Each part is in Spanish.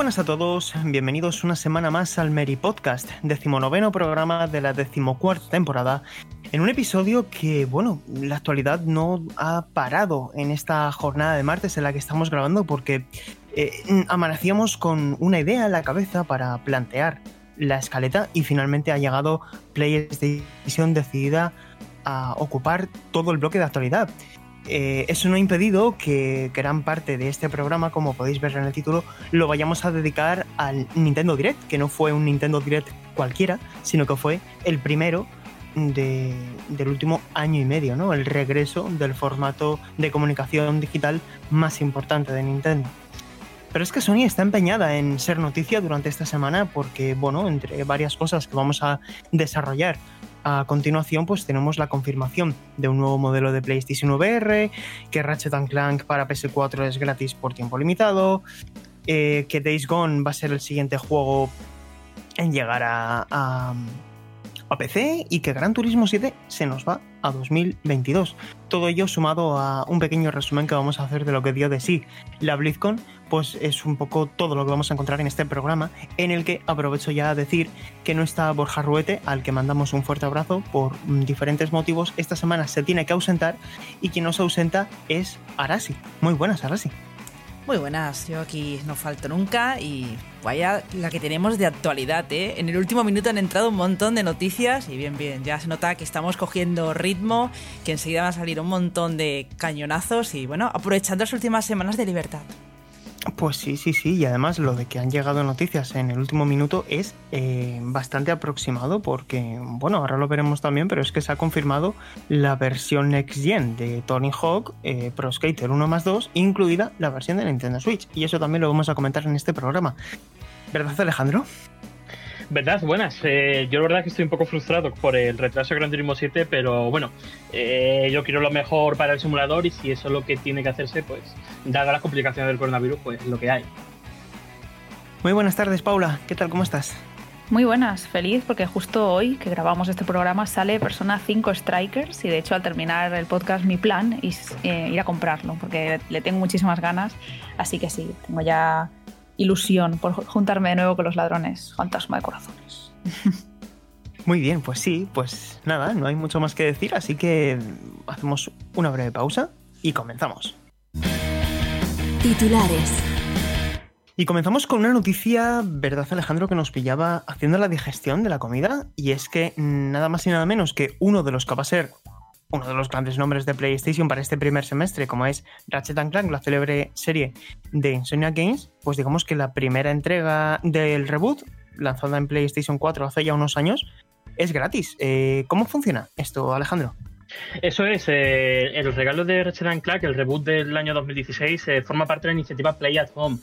Buenas a todos. Bienvenidos una semana más al Mary Podcast, decimonoveno programa de la decimocuarta temporada. En un episodio que, bueno, la actualidad no ha parado en esta jornada de martes en la que estamos grabando porque eh, amanecíamos con una idea en la cabeza para plantear la escaleta y finalmente ha llegado PlayStation decidida a ocupar todo el bloque de actualidad. Eh, eso no ha impedido que gran parte de este programa, como podéis ver en el título, lo vayamos a dedicar al Nintendo Direct, que no fue un Nintendo Direct cualquiera, sino que fue el primero de- del último año y medio, ¿no? El regreso del formato de comunicación digital más importante de Nintendo. Pero es que Sony está empeñada en ser noticia durante esta semana porque, bueno, entre varias cosas que vamos a desarrollar a continuación, pues tenemos la confirmación de un nuevo modelo de PlayStation VR, que Ratchet Clank para PS4 es gratis por tiempo limitado, eh, que Days Gone va a ser el siguiente juego en llegar a, a- a PC y que Gran Turismo 7 se nos va a 2022. Todo ello sumado a un pequeño resumen que vamos a hacer de lo que dio de sí la BlizzCon, pues es un poco todo lo que vamos a encontrar en este programa, en el que aprovecho ya a decir que no está Borja Ruete, al que mandamos un fuerte abrazo por mm, diferentes motivos. Esta semana se tiene que ausentar y quien no se ausenta es Arasi. Muy buenas, Arasi. Muy buenas, yo aquí no falto nunca y vaya la que tenemos de actualidad, ¿eh? En el último minuto han entrado un montón de noticias y bien, bien, ya se nota que estamos cogiendo ritmo, que enseguida van a salir un montón de cañonazos y bueno, aprovechando las últimas semanas de libertad. Pues sí, sí, sí, y además lo de que han llegado noticias en el último minuto es eh, bastante aproximado porque, bueno, ahora lo veremos también, pero es que se ha confirmado la versión Next Gen de Tony Hawk eh, Pro Skater 1 más 2, incluida la versión de Nintendo Switch, y eso también lo vamos a comentar en este programa. ¿Verdad, Alejandro? ¿Verdad? Buenas. Eh, yo la verdad que estoy un poco frustrado por el retraso de Gran Turismo 7, pero bueno, eh, yo quiero lo mejor para el simulador y si eso es lo que tiene que hacerse, pues dada las complicaciones del coronavirus, pues lo que hay. Muy buenas tardes, Paula. ¿Qué tal? ¿Cómo estás? Muy buenas, feliz porque justo hoy que grabamos este programa sale Persona 5 Strikers y de hecho al terminar el podcast mi plan es eh, ir a comprarlo porque le tengo muchísimas ganas, así que sí, tengo ya ilusión por juntarme de nuevo con los ladrones, fantasma de corazones. Muy bien, pues sí, pues nada, no hay mucho más que decir, así que hacemos una breve pausa y comenzamos. Titulares. Y comenzamos con una noticia, ¿verdad Alejandro, que nos pillaba haciendo la digestión de la comida? Y es que nada más y nada menos que uno de los que va a ser uno de los grandes nombres de PlayStation para este primer semestre, como es Ratchet Clank, la célebre serie de Insomnia Games, pues digamos que la primera entrega del reboot, lanzada en PlayStation 4 hace ya unos años, es gratis. Eh, ¿Cómo funciona esto, Alejandro? Eso es, eh, el regalo de Ratchet Clank, el reboot del año 2016, eh, forma parte de la iniciativa Play at Home.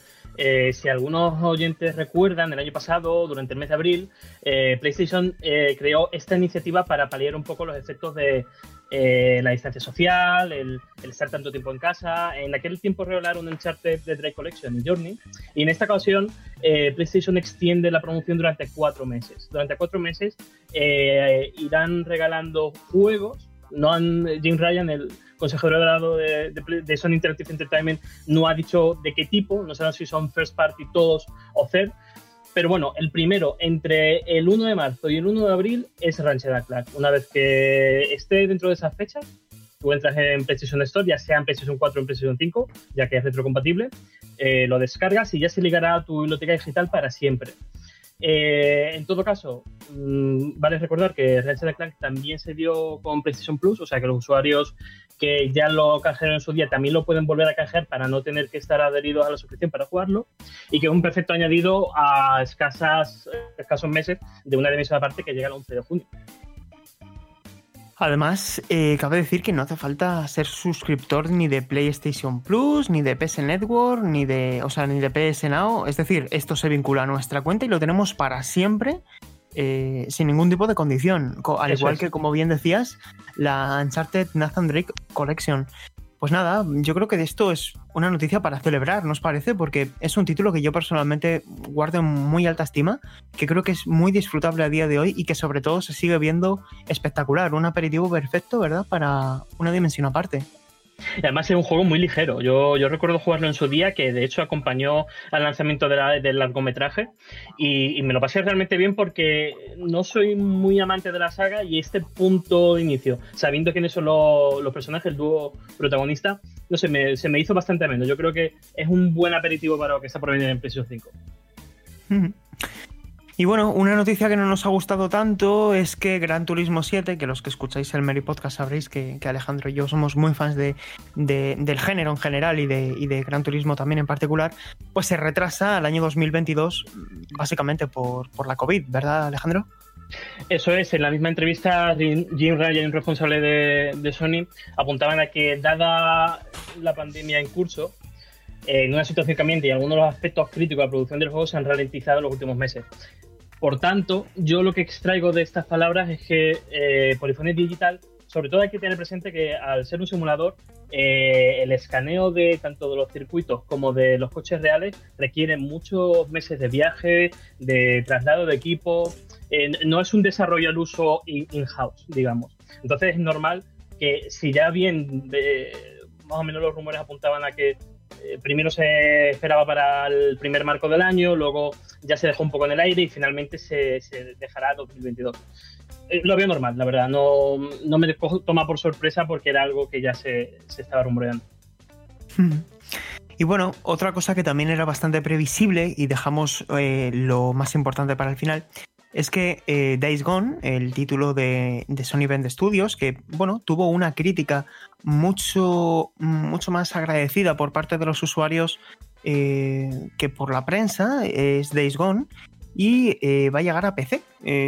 Si algunos oyentes recuerdan, el año pasado, durante el mes de abril, PlayStation creó esta iniciativa para paliar un poco los efectos de eh, la distancia social, el, el estar tanto tiempo en casa. En aquel tiempo regalaron un Uncharted de Drake Collection, el Journey, y en esta ocasión eh, PlayStation extiende la promoción durante cuatro meses. Durante cuatro meses eh, irán regalando juegos. No han, Jim Ryan, el consejero dorado de, de, de, Sony Interactive Entertainment, no ha dicho de qué tipo, no saben si son first party todos o third. Pero bueno, el primero entre el 1 de marzo y el 1 de abril es Ratchet Clank. Una vez que esté dentro de esas fechas, tú entras en PlayStation Store, ya sea en PlayStation 4 o en PlayStation 5, ya que es retrocompatible, eh, lo descargas y ya se ligará a tu biblioteca digital para siempre. Eh, en todo caso, mmm, vale recordar que Ratchet Clank también se dio con PlayStation Plus, o sea que los usuarios que ya lo canjearon en su día también lo pueden volver a canjear para no tener que estar adheridos a la suscripción para jugarlo y que es un perfecto añadido a escasas, escasos meses de una emisión aparte que llega el 11 de junio. Además, eh, cabe decir que no hace falta ser suscriptor ni de PlayStation Plus, ni de PS Network, ni de, o sea, ni de PS Now. Es decir, esto se vincula a nuestra cuenta y lo tenemos para siempre, eh, sin ningún tipo de condición. Al igual que, como bien decías, la Uncharted Nathan Drake Collection. Pues nada, yo creo que esto es una noticia para celebrar, ¿nos parece? Porque es un título que yo personalmente guardo en muy alta estima, que creo que es muy disfrutable a día de hoy y que sobre todo se sigue viendo espectacular, un aperitivo perfecto, ¿verdad? Para una dimensión aparte. Y además es un juego muy ligero. Yo, yo recuerdo jugarlo en su día, que de hecho acompañó al lanzamiento del largometraje. Y, me lo pasé realmente bien porque no soy muy amante de la saga y este punto de inicio, sabiendo quiénes son los, los personajes, el dúo protagonista, no sé, me, se me hizo bastante ameno. Yo creo que es un buen aperitivo para lo que está por venir en PlayStation 5. Y bueno, una noticia que no nos ha gustado tanto es que Gran Turismo 7, que los que escucháis el Mary Podcast sabréis que, Alejandro y yo somos muy fans de, del género en general y de, Gran Turismo también en particular, pues se retrasa al año 2022 básicamente por, por la COVID, ¿verdad Alejandro? Eso es, en la misma entrevista Jim Ryan, responsable de Sony, apuntaban a que dada la pandemia en curso, en una situación cambiante y algunos de los aspectos críticos de la producción del juego se han ralentizado en los últimos meses. Por tanto, yo lo que extraigo de estas palabras es que eh, Digital, sobre todo hay que tener presente que al ser un simulador, eh, el escaneo de tanto de los circuitos como de los coches reales requiere muchos meses de viaje, de traslado de equipo. Eh, no es un desarrollo al uso in-house, digamos. Entonces es normal que si ya bien más o menos los rumores apuntaban a que eh, primero se esperaba para el primer marco del año, luego ya se dejó un poco en el aire y finalmente se, dejará 2022. Eh, lo veo normal, la verdad, no, me toma por sorpresa porque era algo que ya se, estaba rumoreando. Y bueno, otra cosa que también era bastante previsible y dejamos eh, lo más importante para el final es que eh, Days Gone, el título de, Sony Bend Studios, que bueno, tuvo una crítica mucho, mucho más agradecida por parte de los usuarios eh, que por la prensa, es Days Gone. Y eh, va a llegar a PC.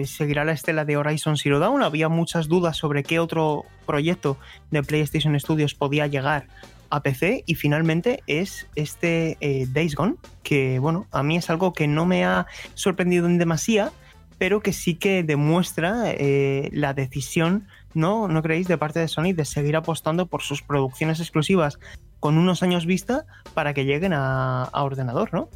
seguirá la estela de Horizon Zero Dawn. Había muchas dudas sobre qué otro proyecto de PlayStation Studios podía llegar a PC y finalmente es este Days Gone, que bueno, a mí es algo que no me ha sorprendido en demasía, pero que sí que demuestra eh, la decisión, ¿no? ¿No creéis? De parte de Sony de seguir apostando por sus producciones exclusivas con unos años vista para que lleguen a, ordenador, ¿no?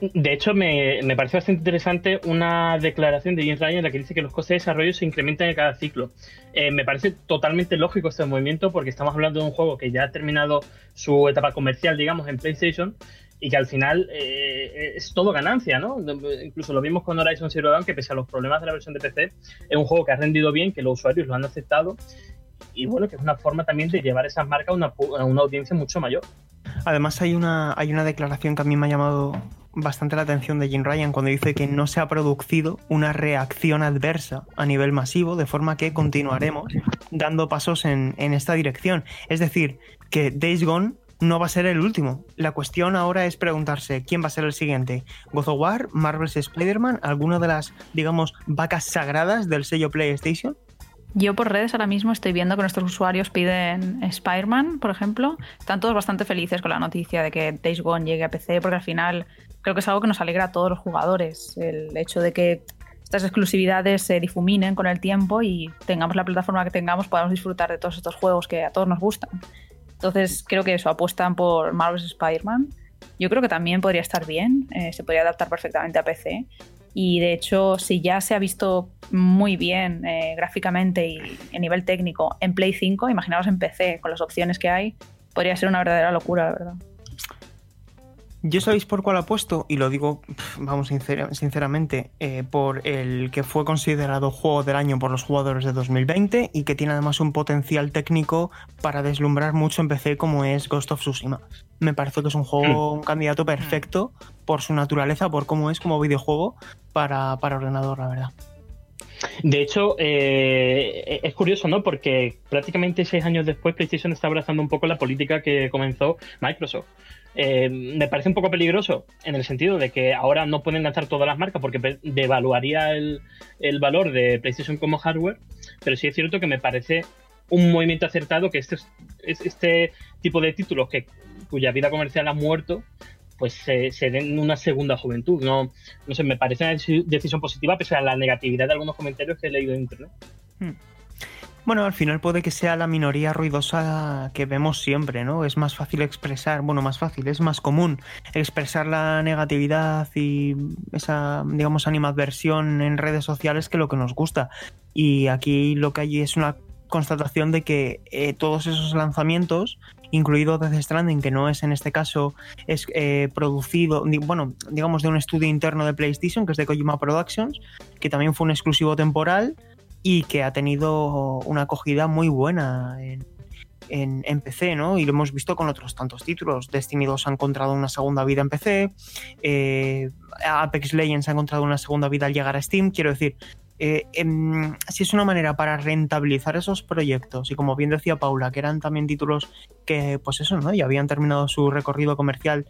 De hecho, me, parece bastante interesante una declaración de James Ryan en la que dice que los costes de desarrollo se incrementan en cada ciclo. Eh, me parece totalmente lógico este movimiento porque estamos hablando de un juego que ya ha terminado su etapa comercial, digamos, en PlayStation y que al final eh, es todo ganancia, ¿no? Incluso lo vimos con Horizon Zero Dawn, que pese a los problemas de la versión de PC, es un juego que ha rendido bien, que los usuarios lo han aceptado y bueno, que es una forma también de llevar esas marcas a una, a una audiencia mucho mayor. Además hay una, hay una declaración que a mí me ha llamado bastante la atención de Jim Ryan cuando dice que no se ha producido una reacción adversa a nivel masivo, de forma que continuaremos dando pasos en, en esta dirección. Es decir, que Days Gone no va a ser el último. La cuestión ahora es preguntarse quién va a ser el siguiente. God of War, Marvel's Spider-Man, alguna de las, digamos, vacas sagradas del sello PlayStation. Yo por redes ahora mismo estoy viendo que nuestros usuarios piden Spider-Man, por ejemplo. Están todos bastante felices con la noticia de que Days Gone llegue a PC, porque al final creo que es algo que nos alegra a todos los jugadores. El hecho de que estas exclusividades se difuminen con el tiempo y tengamos la plataforma que tengamos, podamos disfrutar de todos estos juegos que a todos nos gustan. Entonces creo que eso, apuestan por Marvel's Spider-Man. Yo creo que también podría estar bien, eh, se podría adaptar perfectamente a PC. Y de hecho, si ya se ha visto muy bien eh, gráficamente y a nivel técnico en Play 5, imaginaos en PC, con las opciones que hay, podría ser una verdadera locura, la verdad. Yo sabéis por cuál apuesto, y lo digo, vamos, sinceramente, eh, por el que fue considerado juego del año por los jugadores de 2020 y que tiene además un potencial técnico para deslumbrar mucho en PC como es Ghost of Tsushima. Me parece que es un juego, hmm. un candidato perfecto por su naturaleza, por cómo es como videojuego para, para ordenador, la verdad. De hecho, eh, es curioso, ¿no? Porque prácticamente seis años después PlayStation está abrazando un poco la política que comenzó Microsoft. Eh, me parece un poco peligroso en el sentido de que ahora no pueden lanzar todas las marcas porque devaluaría el, el valor de PlayStation como hardware, pero sí es cierto que me parece un movimiento acertado que este, este tipo de títulos que, cuya vida comercial ha muerto, pues se, den una segunda juventud. No, no sé, me parece una decisión positiva pese a la negatividad de algunos comentarios que he leído en internet. Hmm. Bueno, al final puede que sea la minoría ruidosa que vemos siempre, ¿no? Es más fácil expresar, bueno, más fácil, es más común expresar la negatividad y esa, digamos, animadversión en redes sociales que lo que nos gusta. Y aquí lo que hay es una constatación de que eh, todos esos lanzamientos, incluido Death Stranding, que no es en este caso, es eh, producido, bueno, digamos de un estudio interno de PlayStation, que es de Kojima Productions, que también fue un exclusivo temporal y que ha tenido una acogida muy buena en, en, PC, ¿no? Y lo hemos visto con otros tantos títulos. Destiny 2 ha encontrado una segunda vida en PC, eh, Apex Legends ha encontrado una segunda vida al llegar a Steam. Quiero decir, eh, em, si es una manera para rentabilizar esos proyectos y como bien decía Paula, que eran también títulos que, pues eso, ¿no? Ya habían terminado su recorrido comercial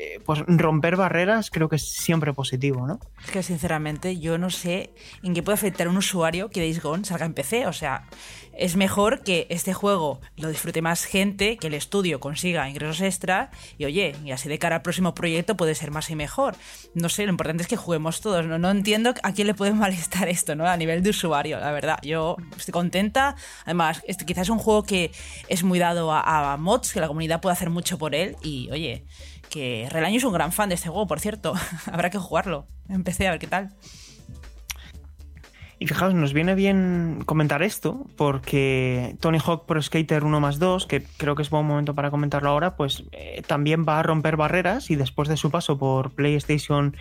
eh, pues romper barreras creo que es siempre positivo, ¿no? Es que sinceramente yo no sé en qué puede afectar un usuario que Days Gone salga en PC. O sea, es mejor que este juego lo disfrute más gente, que el estudio consiga ingresos extra y oye, y así de cara al próximo proyecto puede ser más y mejor. No sé, lo importante es que juguemos todos. No, no entiendo a quién le puede molestar esto, ¿no? A nivel de usuario, la verdad. Yo estoy contenta. Además, este quizás es un juego que es muy dado a mods, que la comunidad puede hacer mucho por él y oye que Relaño es un gran fan de este juego, por cierto. Habrá que jugarlo. Empecé a ver qué tal. Y fijaos, nos viene bien comentar esto, porque Tony Hawk Pro Skater 1 más 2, que creo que es buen momento para comentarlo ahora, pues eh, también va a romper barreras y después de su paso por PlayStation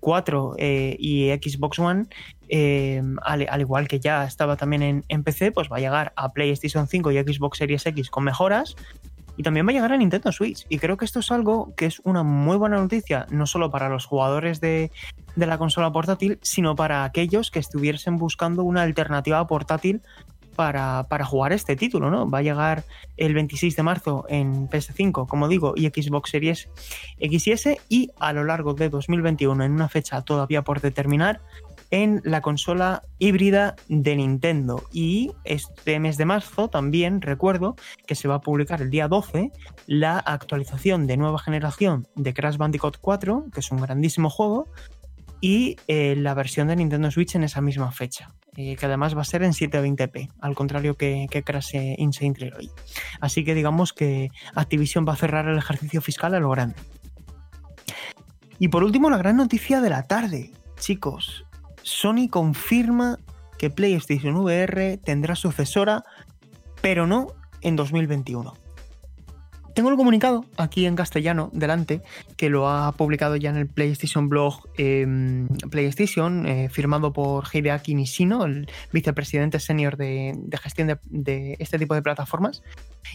4 eh, eh, y Xbox One, al, igual que ya estaba también en, en, PC, pues va a llegar a PlayStation 5 y Xbox Series X con mejoras, y también va a llegar a Nintendo Switch. Y creo que esto es algo que es una muy buena noticia, no solo para los jugadores de, la consola portátil, sino para aquellos que estuviesen buscando una alternativa portátil para, jugar este título, ¿no? Va a llegar el 26 de marzo en PS5, como digo, y Xbox Series X y S, y a lo largo de 2021, en una fecha todavía por determinar, en la consola híbrida de Nintendo. Y este mes de marzo también recuerdo que se va a publicar el día 12 la actualización de nueva generación de Crash Bandicoot 4, que es un grandísimo juego, y eh, la versión de Nintendo Switch en esa misma fecha, eh, que además va a ser en 720p, al contrario que, que Crash Insane Trilogy. Así que digamos que Activision va a cerrar el ejercicio fiscal a lo grande. Y por último, la gran noticia de la tarde. Chicos, Sony confirma que PlayStation VR tendrá sucesora, pero no en 2021. Tengo el comunicado aquí en castellano delante, que lo ha publicado ya en el PlayStation Blog em, PlayStation, eh, firmado por Hideaki Nishino, el vicepresidente senior de, gestión de, este tipo de plataformas.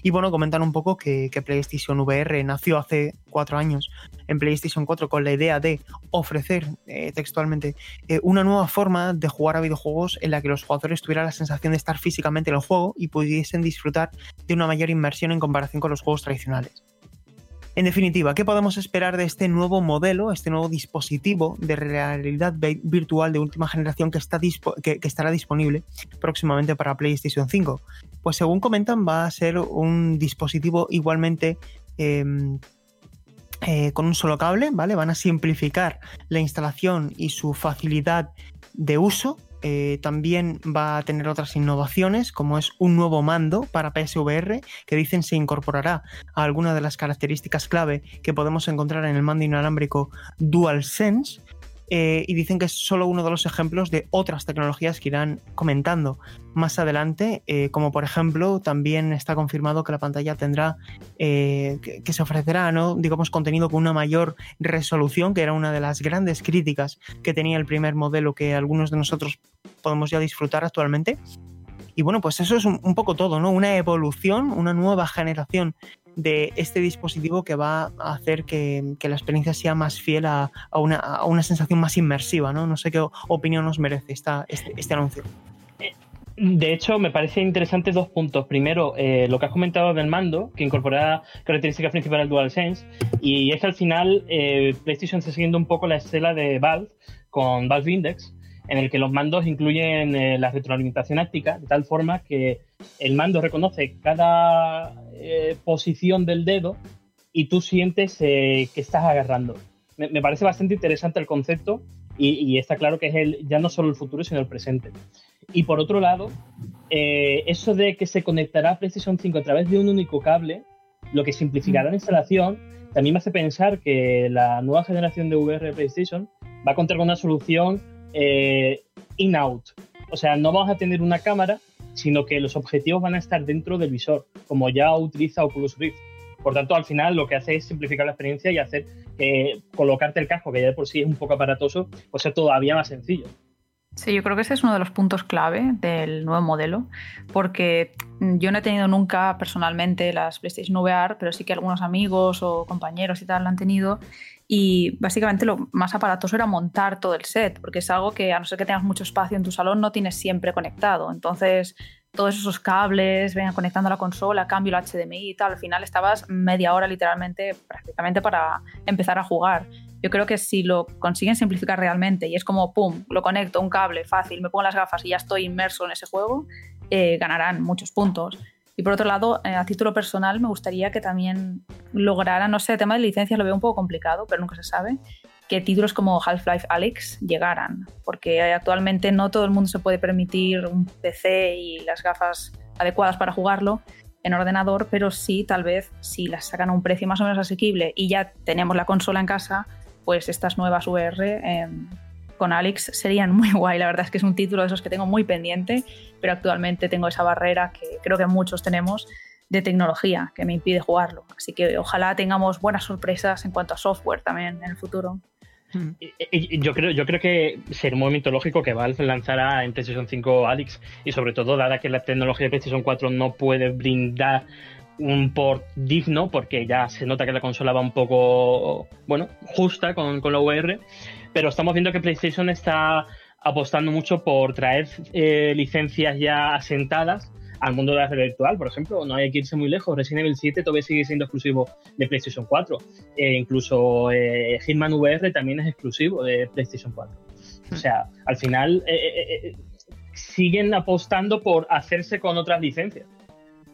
Y bueno, comentan un poco que, PlayStation VR nació hace cuatro años en PlayStation 4 con la idea de ofrecer eh, textualmente eh, una nueva forma de jugar a videojuegos en la que los jugadores tuvieran la sensación de estar físicamente en el juego y pudiesen disfrutar de una mayor inmersión en comparación con los juegos tradicionales. En definitiva, ¿qué podemos esperar de este nuevo modelo, este nuevo dispositivo de realidad virtual de última generación que, estará disponible próximamente para PlayStation 5? Pues según comentan, va a ser un dispositivo igualmente em, eh, con un solo cable, ¿vale? Van a simplificar la instalación y su facilidad de uso eh, también va a tener otras innovaciones, como es un nuevo mando para PSVR, que dicen se incorporará a alguna de las características clave que podemos encontrar en el mando inalámbrico DualSense, eh, y dicen que es solo uno de los ejemplos de otras tecnologías que irán comentando más adelante, eh, como por ejemplo también está confirmado que la pantalla tendrá, eh, que, se ofrecerá, ¿no? digamos, contenido con una mayor resolución, que era una de las grandes críticas que tenía el primer modelo que algunos de nosotros podemos ya disfrutar actualmente. Y bueno, pues eso es un, poco todo, ¿no? Una evolución, una nueva generación de este dispositivo que va a hacer que, la experiencia sea más fiel a, una, sensación más inmersiva, ¿no? No sé qué opinión nos merece esta, este, este anuncio. De hecho, me parece interesante dos puntos. Primero, eh, lo que has comentado del mando, que incorpora características principales del DualSense, y es que al final eh, PlayStation está siguiendo un poco la estela de Valve con Valve Index, en el que los mandos incluyen eh, la retroalimentación áptica, de tal forma que el mando reconoce cada posición del dedo y tú sientes que estás agarrando. Me, parece bastante interesante el concepto y, y, está claro que es el, ya no solo el futuro, sino el presente. Y por otro lado, eh, eso de que se conectará a PlayStation 5 a través de un único cable, lo que simplificará la instalación, también me hace pensar que la nueva generación de VR PlayStation va a contar con una solución eh, in-out. O sea, no vamos a tener una cámara, sino que los objetivos van a estar dentro del visor, como ya utiliza Oculus Rift. Por tanto, al final lo que hace es simplificar la experiencia y hacer que colocarte el casco, que ya de por sí es un poco aparatoso, pues sea todavía más sencillo. Sí, yo creo que ese es uno de los puntos clave del nuevo modelo, porque yo no he tenido nunca personalmente las PlayStation VR, pero sí que algunos amigos o compañeros y tal lo han tenido. Y básicamente lo más aparatoso era montar todo el set, porque es algo que a no ser que tengas mucho espacio en tu salón no tienes siempre conectado. Entonces, todos esos cables, vengan conectando la consola, cambio el HDMI y tal, al final estabas media hora literalmente prácticamente para empezar a jugar. Yo creo que si lo consiguen simplificar realmente y es como, pum, lo conecto, un cable, fácil, me pongo las gafas y ya estoy inmerso en ese juego, eh, ganarán muchos puntos. Y por otro lado, eh, a título personal, me gustaría que también lograran, no sé, el tema de licencias lo veo un poco complicado, pero nunca se sabe, que títulos como Half-Life Alyx llegaran, porque actualmente no todo el mundo se puede permitir un PC y las gafas adecuadas para jugarlo en ordenador, pero sí, tal vez, si las sacan a un precio más o menos asequible y ya tenemos la consola en casa, pues estas nuevas VR em, con Alex serían muy guay. La verdad es que es un título de esos que tengo muy pendiente, pero actualmente tengo esa barrera que creo que muchos tenemos de tecnología que me impide jugarlo. Así que ojalá tengamos buenas sorpresas en cuanto a software también en el futuro. Yo creo, yo creo que sería un momento lógico que Valve lanzara en PlayStation 5 Alex y sobre todo dada que la tecnología de PlayStation 4 no puede brindar un port digno porque ya se nota que la consola va un poco, bueno, justa con, con la VR, pero estamos viendo que PlayStation está apostando mucho por traer eh, licencias ya asentadas al mundo de la realidad virtual, por ejemplo, no hay que irse muy lejos. Resident Evil 7 todavía sigue siendo exclusivo de PlayStation 4. E incluso eh, Hitman VR también es exclusivo de PlayStation 4. O sea, al final eh, siguen apostando por hacerse con otras licencias.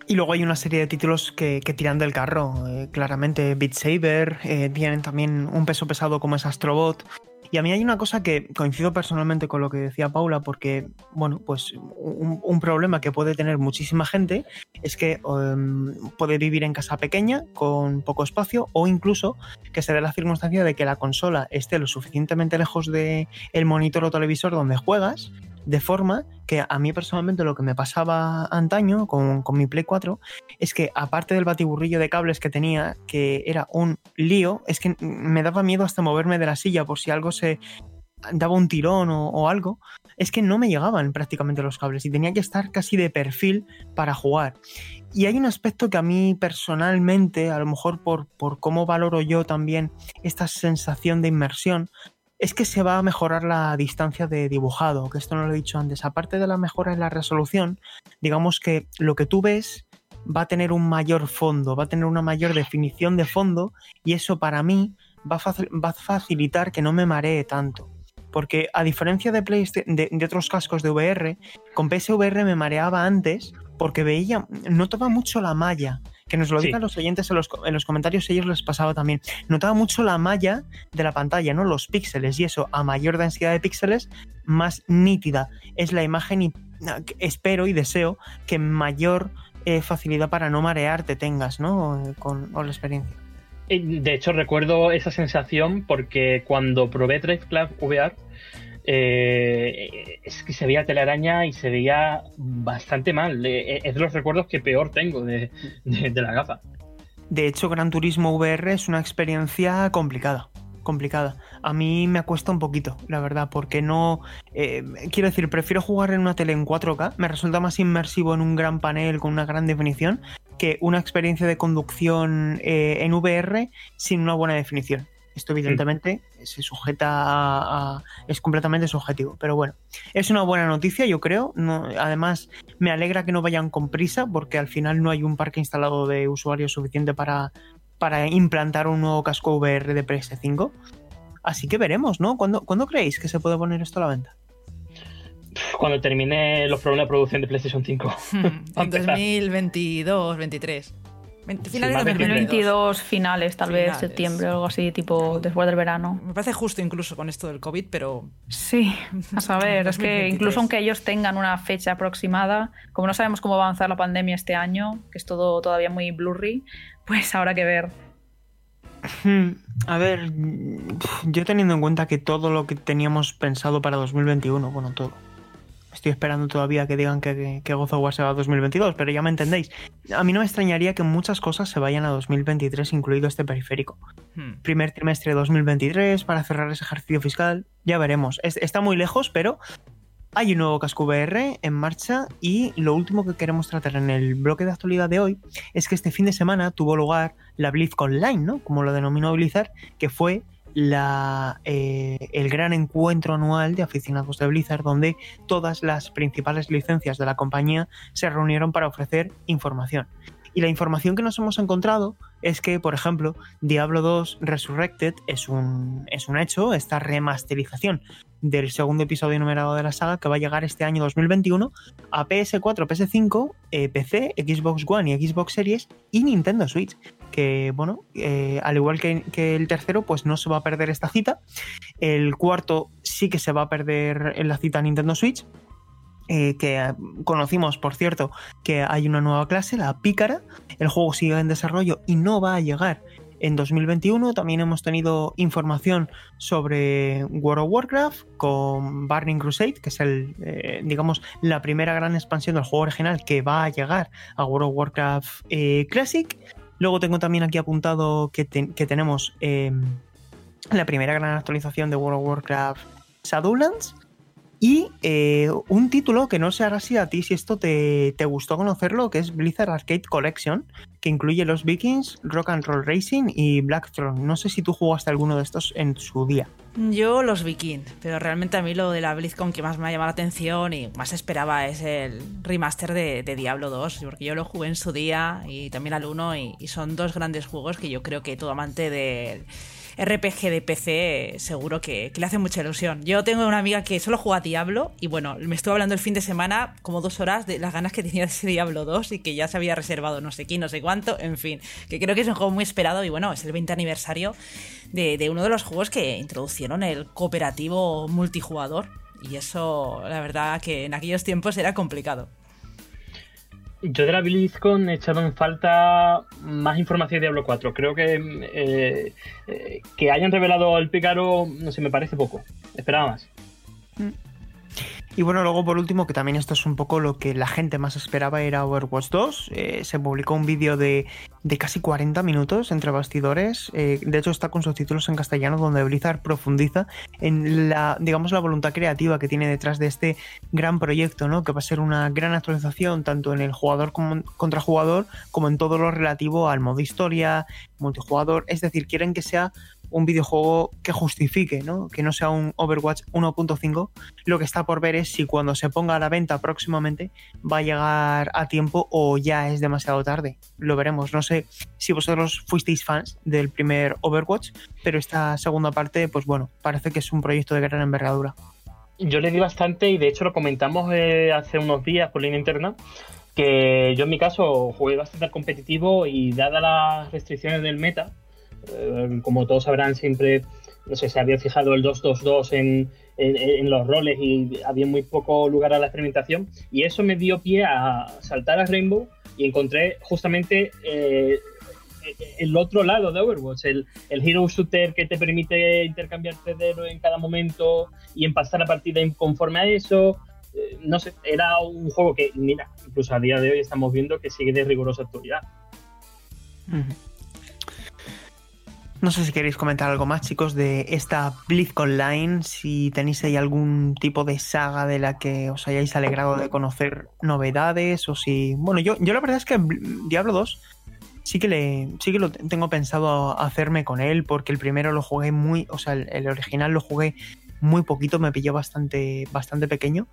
Y luego hay una serie de títulos que, tiran del carro. Eh, claramente Beat Saber, eh, tienen también un peso pesado como es Astrobot. Y a mí hay una cosa que coincido personalmente con lo que decía Paula, porque, bueno, pues un, problema que puede tener muchísima gente es que em, puede vivir en casa pequeña, con poco espacio, o incluso que se dé la circunstancia de que la consola esté lo suficientemente lejos del el monitor o televisor donde juegas de forma que a mí personalmente lo que me pasaba antaño con, mi Play 4 es que aparte del batiburrillo de cables que tenía, que era un lío, es que me daba miedo hasta moverme de la silla por si algo se daba un tirón o, algo, es que no me llegaban prácticamente los cables y tenía que estar casi de perfil para jugar. Y hay un aspecto que a mí personalmente, a lo mejor por, por cómo valoro yo también esta sensación de inmersión, es que se va a mejorar la distancia de dibujado, que esto no lo he dicho antes. Aparte de la mejora en la resolución, digamos que lo que tú ves va a tener un mayor fondo, va a tener una mayor definición de fondo y eso para mí va a, facilitar que no me maree tanto. Porque a diferencia de, de, de, otros cascos de VR, con PSVR me mareaba antes porque veía, notaba mucho la malla que nos lo digan los oyentes en los, en los comentarios, ellos les pasaba también. Notaba mucho la malla de la pantalla, ¿no? Los píxeles, y eso, a mayor densidad de píxeles, más nítida es la imagen y espero y deseo que mayor eh, facilidad para no marearte tengas, ¿no? Con, con la experiencia. Eh, de hecho, recuerdo esa sensación porque cuando probé Drive Club VR, eh, es que se veía telaraña y se veía bastante mal. Eh, es de los recuerdos que peor tengo de, la gafa. De hecho, Gran Turismo VR es una experiencia complicada. Complicada. A mí me acuesta un poquito, la verdad, porque no. Eh, quiero decir, prefiero jugar en una tele en 4K. Me resulta más inmersivo en un gran panel con una gran definición que una experiencia de conducción en VR sin una buena definición Esto evidentemente se sujeta a, a- es completamente subjetivo, pero bueno, es una buena noticia, yo creo. No, además, me alegra que no vayan con prisa, porque al final no hay un parque instalado de usuarios suficiente para, para implantar un nuevo casco VR de PS5. Así que veremos, ¿no? ¿Cuándo, ¿cuándo creéis que se puede poner esto a la venta? Cuando termine los problemas de producción de PlayStation 5. en Pa' empezar. 2022, 23. Finales Sí, de más de 2022. 2022 finales, tal vez Finales. septiembre o algo así, tipo después del verano. Me parece justo incluso con esto del COVID, pero Sí, a saber, es que 2023. incluso aunque ellos tengan una fecha aproximada, como no sabemos cómo va a avanzar la pandemia este año, que es todo todavía muy blurry, pues habrá que ver. Hmm, A ver, yo teniendo en cuenta que todo lo que teníamos pensado para 2021, bueno, todo. Estoy esperando todavía que digan que, que War se va a 2022, pero ya me entendéis. A mí no me extrañaría que muchas cosas se vayan a 2023, incluido este periférico. hmm, Primer trimestre de 2023 para cerrar ese ejercicio fiscal, ya veremos. Es- está muy lejos, pero hay un nuevo casco VR en marcha y lo último que queremos tratar en el bloque de actualidad de hoy es que este fin de semana tuvo lugar la BlizzCon Line, ¿no? Como lo denominó Blizzard, que fue la, eh, el gran encuentro anual de aficionados de Blizzard donde todas las principales licencias de la compañía se reunieron para ofrecer información. Y la información que nos hemos encontrado es que, por ejemplo, Diablo 2 Resurrected es un, es un hecho, esta remasterización del segundo episodio numerado de la saga que va a llegar este año 2021 a PS4, PS5, eh, PC, Xbox One y Xbox Series y Nintendo Switch. Que bueno, eh, al igual que, el tercero, pues no se va a perder esta cita. El cuarto sí que se va a perder en la cita Nintendo Switch. eh, que conocimos, por cierto, que hay una nueva clase, la Pícara. El juego sigue en desarrollo y no va a llegar en 2021. También hemos tenido información sobre World of Warcraft con Burning Crusade, que es el, eh, digamos, la primera gran expansión del juego original que va a llegar a World of Warcraft Classic. Luego tengo también aquí apuntado que, te- que tenemos eh, la primera gran actualización de World of Warcraft Shadowlands. Y eh, un título que no sé ahora si a ti, si esto te, te gustó conocerlo, que es Blizzard Arcade Collection, que incluye los Vikings, Rock and Roll Racing y Blackthrone. No sé si tú jugaste alguno de estos en su día. Yo los Vikings, pero realmente a mí lo de la BlizzCon que más me ha llamado la atención y más esperaba es el remaster de, de Diablo 2, porque yo lo jugué en su día y también al 1 y, son dos grandes juegos que yo creo que todo amante del RPG de PC seguro que, le hace mucha ilusión. Yo tengo una amiga que solo juega Diablo y bueno, me estuvo hablando el fin de semana como dos horas de las ganas que tenía de ese Diablo 2 y que ya se había reservado no sé quién, no sé cuánto, en fin, que creo que es un juego muy esperado y bueno, es el 20 aniversario de, de uno de los juegos que introducieron el cooperativo multijugador. Y eso, la verdad, que en aquellos tiempos era complicado. Yo de la BlizzCon he echado en falta más información de Diablo 4. Creo que eh, eh, que hayan revelado el pícaro, no sé, me parece poco. Esperaba más. Y bueno, luego por último, que también esto es un poco lo que la gente más esperaba, era Overwatch 2. Eh, se publicó un vídeo de, de casi 40 minutos entre bastidores. Eh, de hecho, está con subtítulos en castellano, donde Blizzard profundiza en la, digamos, la voluntad creativa que tiene detrás de este gran proyecto, ¿no? Que va a ser una gran actualización, tanto en el jugador como contra jugador, como en todo lo relativo al modo historia, multijugador. Es decir, quieren que sea un videojuego que justifique, ¿no? Que no sea un Overwatch 1.5. Lo que está por ver es si cuando se ponga a la venta próximamente va a llegar a tiempo o ya es demasiado tarde. Lo veremos. No sé si vosotros fuisteis fans del primer Overwatch, pero esta segunda parte, pues bueno, parece que es un proyecto de gran envergadura. Yo le di bastante y de hecho lo comentamos eh, hace unos días por línea interna que yo en mi caso jugué bastante competitivo y dadas las restricciones del meta, eh, como todos sabrán siempre, no sé, se había fijado el 2-2-2 en, en, en, los roles y había muy poco lugar a la experimentación y eso me dio pie a saltar a Rainbow y encontré justamente eh, el otro lado de Overwatch, el, el hero shooter que te permite intercambiarte de héroe en cada momento y empezar la partida conforme a eso. Eh, no sé, era un juego que, mira, incluso a día de hoy estamos viendo que sigue de rigurosa actualidad. Uh -huh. No sé si queréis comentar algo más, chicos, de esta BlizzCon Line, si tenéis ahí algún tipo de saga de la que os hayáis alegrado de conocer novedades, o si... Bueno, yo, yo la verdad es que Diablo 2 sí que le sí que lo tengo pensado hacerme con él porque el primero lo jugué muy, o sea, el, original lo jugué muy poquito, me pilló bastante bastante pequeño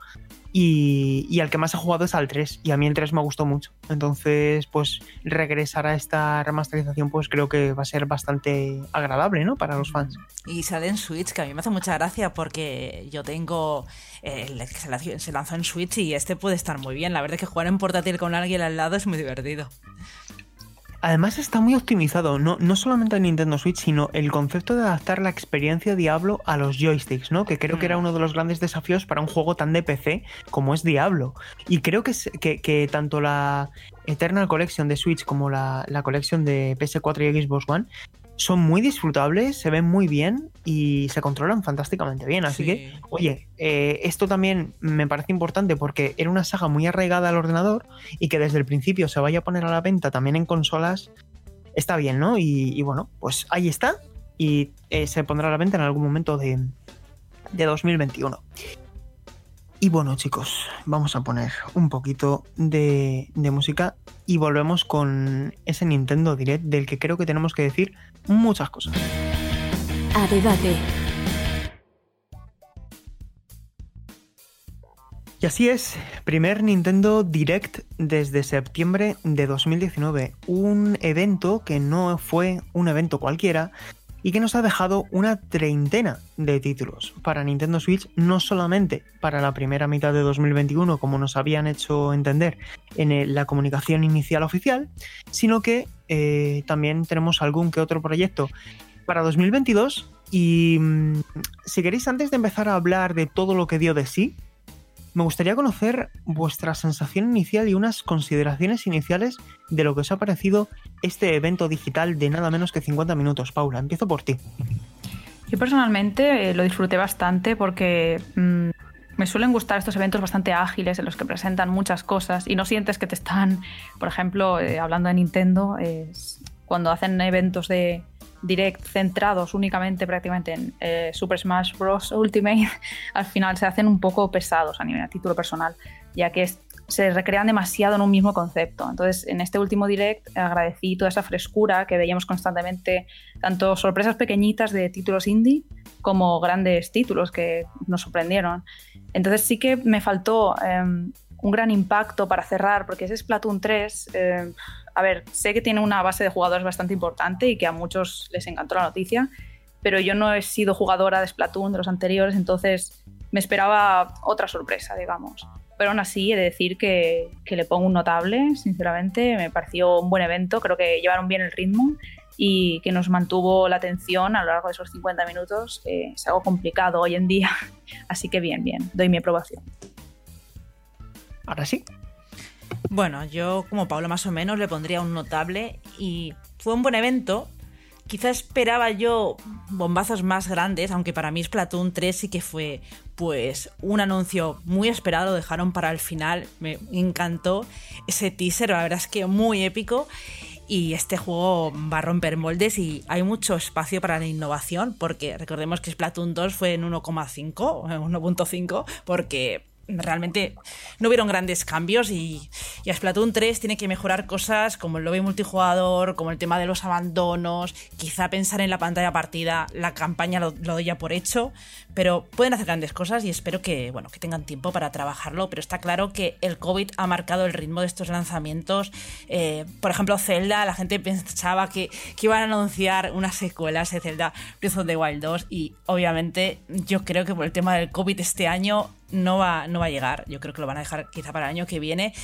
y, y, al que más he jugado es al 3 y a mí el 3 me gustó mucho. Entonces, pues regresar a esta remasterización pues creo que va a ser bastante agradable, ¿no? Para los fans. Y sale en Switch, que a mí me hace mucha gracia porque yo tengo el que se lanzó en Switch y este puede estar muy bien. La verdad es que jugar en portátil con alguien al lado es muy divertido. Además está muy optimizado, no, no solamente en Nintendo Switch, sino el concepto de adaptar la experiencia Diablo a los joysticks, ¿no? Que creo que era mm. uno de los grandes desafíos para un juego tan de PC como es Diablo. Y creo que, que, tanto la Eternal Collection de Switch como la, la Collection de PS4 y Xbox One son muy disfrutables, se ven muy bien y se controlan fantásticamente bien. Así que, oye, eh, esto también me parece importante porque era una saga muy arraigada al ordenador y que desde el principio se vaya a poner a la venta también en consolas, está bien, ¿no? Y, bueno, pues ahí está y eh, se pondrá a la venta en algún momento de, de 2021. Y bueno chicos, vamos a poner un poquito de, de, música y volvemos con ese Nintendo Direct del que creo que tenemos que decir muchas cosas. A debate. Y así es, primer Nintendo Direct desde septiembre de 2019, un evento que no fue un evento cualquiera, y que nos ha dejado una treintena de títulos para Nintendo Switch, no solamente para la primera mitad de 2021, como nos habían hecho entender en la comunicación inicial oficial, sino que eh, también tenemos algún que otro proyecto para 2022. Y mm, si queréis, antes de empezar a hablar de todo lo que dio de sí, me gustaría conocer vuestra sensación inicial y unas consideraciones iniciales de lo que os ha parecido este evento digital de nada menos que 50 minutos. Paula, empiezo por ti. Yo personalmente eh, lo disfruté bastante porque mm, me suelen gustar estos eventos bastante ágiles en los que presentan muchas cosas y no sientes que te están, por ejemplo, eh, hablando de Nintendo, cuando hacen eventos de, direct centrados únicamente prácticamente en eh, Super Smash Bros. Ultimate, al final se hacen un poco pesados a nivel de título personal, ya que se recrean demasiado en un mismo concepto. Entonces, en este último direct agradecí toda esa frescura que veíamos constantemente, tanto sorpresas pequeñitas de títulos indie como grandes títulos que nos sorprendieron. Entonces sí que me faltó em, un gran impacto para cerrar, porque ese Splatoon 3 a ver, sé que tiene una base de jugadores bastante importante y que a muchos les encantó la noticia, pero yo no he sido jugadora de Splatoon de los anteriores, entonces me esperaba otra sorpresa, digamos. Pero aún así he de decir que, le pongo un notable, sinceramente, me pareció un buen evento, creo que llevaron bien el ritmo y que nos mantuvo la atención a lo largo de esos 50 minutos, es algo complicado hoy en día, así que bien, bien, doy mi aprobación. Ahora sí, bueno, yo como Pablo más o menos le pondría un notable y fue un buen evento. Quizá esperaba yo bombazos más grandes, aunque para mí Splatoon 3 sí que fue pues un anuncio muy esperado, lo dejaron para el final, me encantó ese teaser, la verdad es que muy épico y este juego va a romper moldes y hay mucho espacio para la innovación porque recordemos que Splatoon 2 fue en 1,5 1.5 porque realmente no hubieron grandes cambios y, y, Splatoon 3 tiene que mejorar cosas como el lobby multijugador, como el tema de los abandonos, quizá pensar en la pantalla partida, la campaña lo, doy ya por hecho, pero pueden hacer grandes cosas y espero que, bueno, que tengan tiempo para trabajarlo, pero está claro que el COVID ha marcado el ritmo de estos lanzamientos. Eh, por ejemplo, Zelda, la gente pensaba que, que iban a anunciar una secuela de Zelda Breath of the Wild 2 y obviamente yo creo que por el tema del COVID este año no va, no va a llegar. Yo creo que lo van a dejar quizá para el año que viene.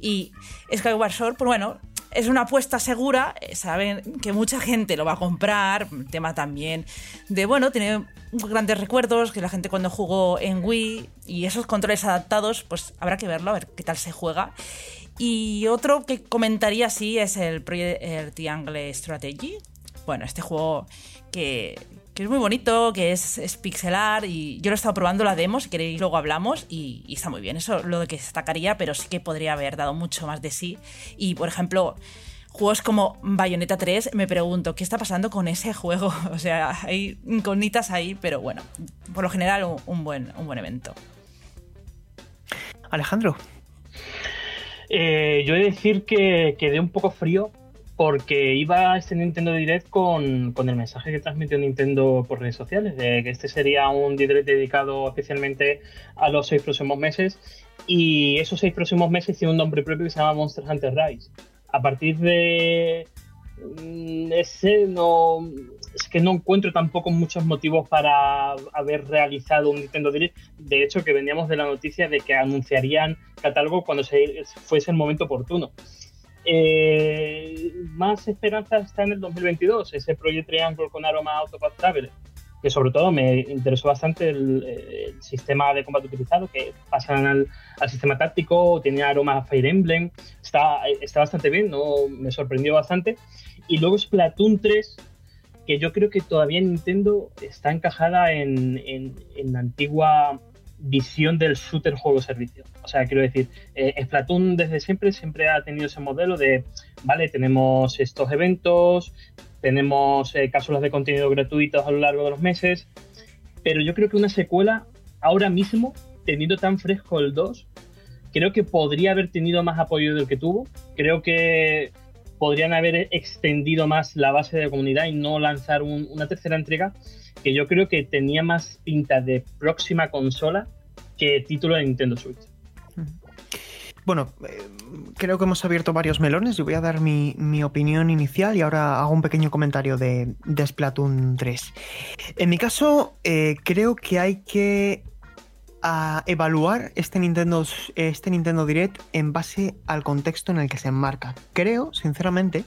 Y Skyward Sword, pues bueno, es una apuesta segura. Eh, saben que mucha gente lo va a comprar. Tema también de, bueno, tiene grandes recuerdos, que la gente cuando jugó en Wii y esos controles adaptados, pues habrá que verlo, a ver qué tal se juega. Y otro que comentaría así es el, el Triangle Strategy. Bueno, este juego que, que es muy bonito, que es, pixelar y yo lo he estado probando la demo, si queréis luego hablamos y, está muy bien, eso lo que destacaría, pero sí que podría haber dado mucho más de sí y por ejemplo juegos como Bayonetta 3 me pregunto qué está pasando con ese juego, o sea, hay incógnitas ahí, pero bueno, por lo general un, buen, un buen evento. Alejandro. Eh, yo he de decir que quedé un poco frío porque iba este Nintendo Direct con, con, el mensaje que transmitió Nintendo por redes sociales, de que este sería un Direct dedicado especialmente a los seis próximos meses. Y esos seis próximos meses tiene un nombre propio que se llama Monster Hunter Rise. A partir de mm, ese no es que no encuentro tampoco muchos motivos para haber realizado un Nintendo Direct. De hecho, que veníamos de la noticia de que anunciarían catálogo cuando se, fuese el momento oportuno. Eh, más esperanza está en el 2022, ese Project Triangle con aroma Autopath Traveler, que sobre todo me interesó bastante el, sistema de combate utilizado, que pasan al, sistema táctico, tiene aroma Fire Emblem, está, está bastante bien, ¿no? me sorprendió bastante. Y luego Splatoon 3, que yo creo que todavía Nintendo está encajada en, en, la antigua visión del shooter juego servicio. O sea, quiero decir, eh, Splatoon desde siempre siempre ha tenido ese modelo de, vale, tenemos estos eventos, tenemos eh, cápsulas de contenido gratuitos a lo largo de los meses, pero yo creo que una secuela ahora mismo, teniendo tan fresco el 2, creo que podría haber tenido más apoyo del que tuvo. Creo que podrían haber extendido más la base de la comunidad y no lanzar una tercera entrega que yo creo que tenía más pinta de próxima consola que título de Nintendo Switch. Bueno, eh, creo que hemos abierto varios melones y voy a dar mi, opinión inicial y ahora hago un pequeño comentario de, Splatoon 3. En mi caso, eh, creo que hay que a evaluar este Nintendo, este Nintendo Direct en base al contexto en el que se enmarca. Creo, sinceramente,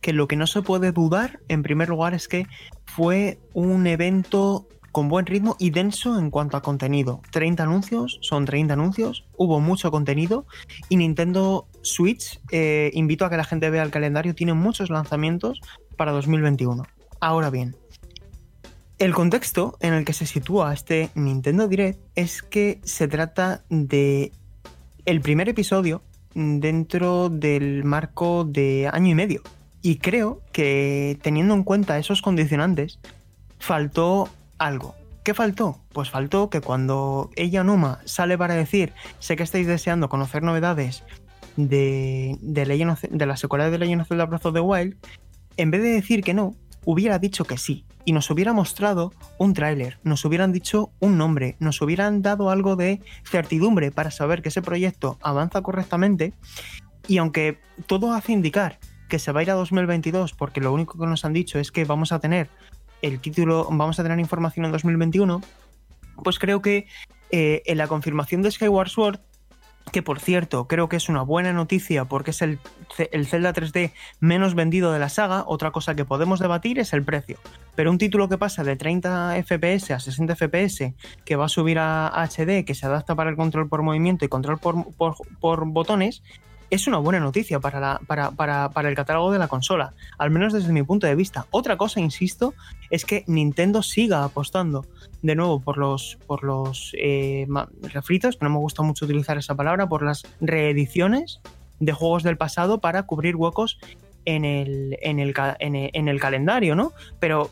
que lo que no se puede dudar, en primer lugar, es que fue un evento con buen ritmo y denso en cuanto a contenido. 30 anuncios, son 30 anuncios, hubo mucho contenido y Nintendo Switch, eh, invito a que la gente vea el calendario, tiene muchos lanzamientos para 2021. Ahora bien, el contexto en el que se sitúa este Nintendo Direct es que se trata de el primer episodio dentro del marco de año y medio. Y creo que teniendo en cuenta esos condicionantes, faltó algo. ¿Qué faltó? Pues faltó que cuando ella Numa sale para decir, sé que estáis deseando conocer novedades de, de, de la secuela de Legend of Zelda Breath of the Wild, en vez de decir que no, hubiera dicho que sí y nos hubiera mostrado un tráiler, nos hubieran dicho un nombre, nos hubieran dado algo de certidumbre para saber que ese proyecto avanza correctamente. Y aunque todo hace indicar que se va a ir a 2022 porque lo único que nos han dicho es que vamos a tener el título, vamos a tener información en 2021, pues creo que eh, en la confirmación de Skyward Sword que por cierto creo que es una buena noticia porque es el, el, Zelda 3D menos vendido de la saga, otra cosa que podemos debatir es el precio. Pero un título que pasa de 30 FPS a 60 FPS, que va a subir a HD, que se adapta para el control por movimiento y control por, por botones, es una buena noticia para, para, el catálogo de la consola, al menos desde mi punto de vista. Otra cosa, insisto, es que Nintendo siga apostando de nuevo por los, por los eh, refritos, no me gusta mucho utilizar esa palabra, por las reediciones de juegos del pasado para cubrir huecos en el, en el, en el calendario, ¿no? Pero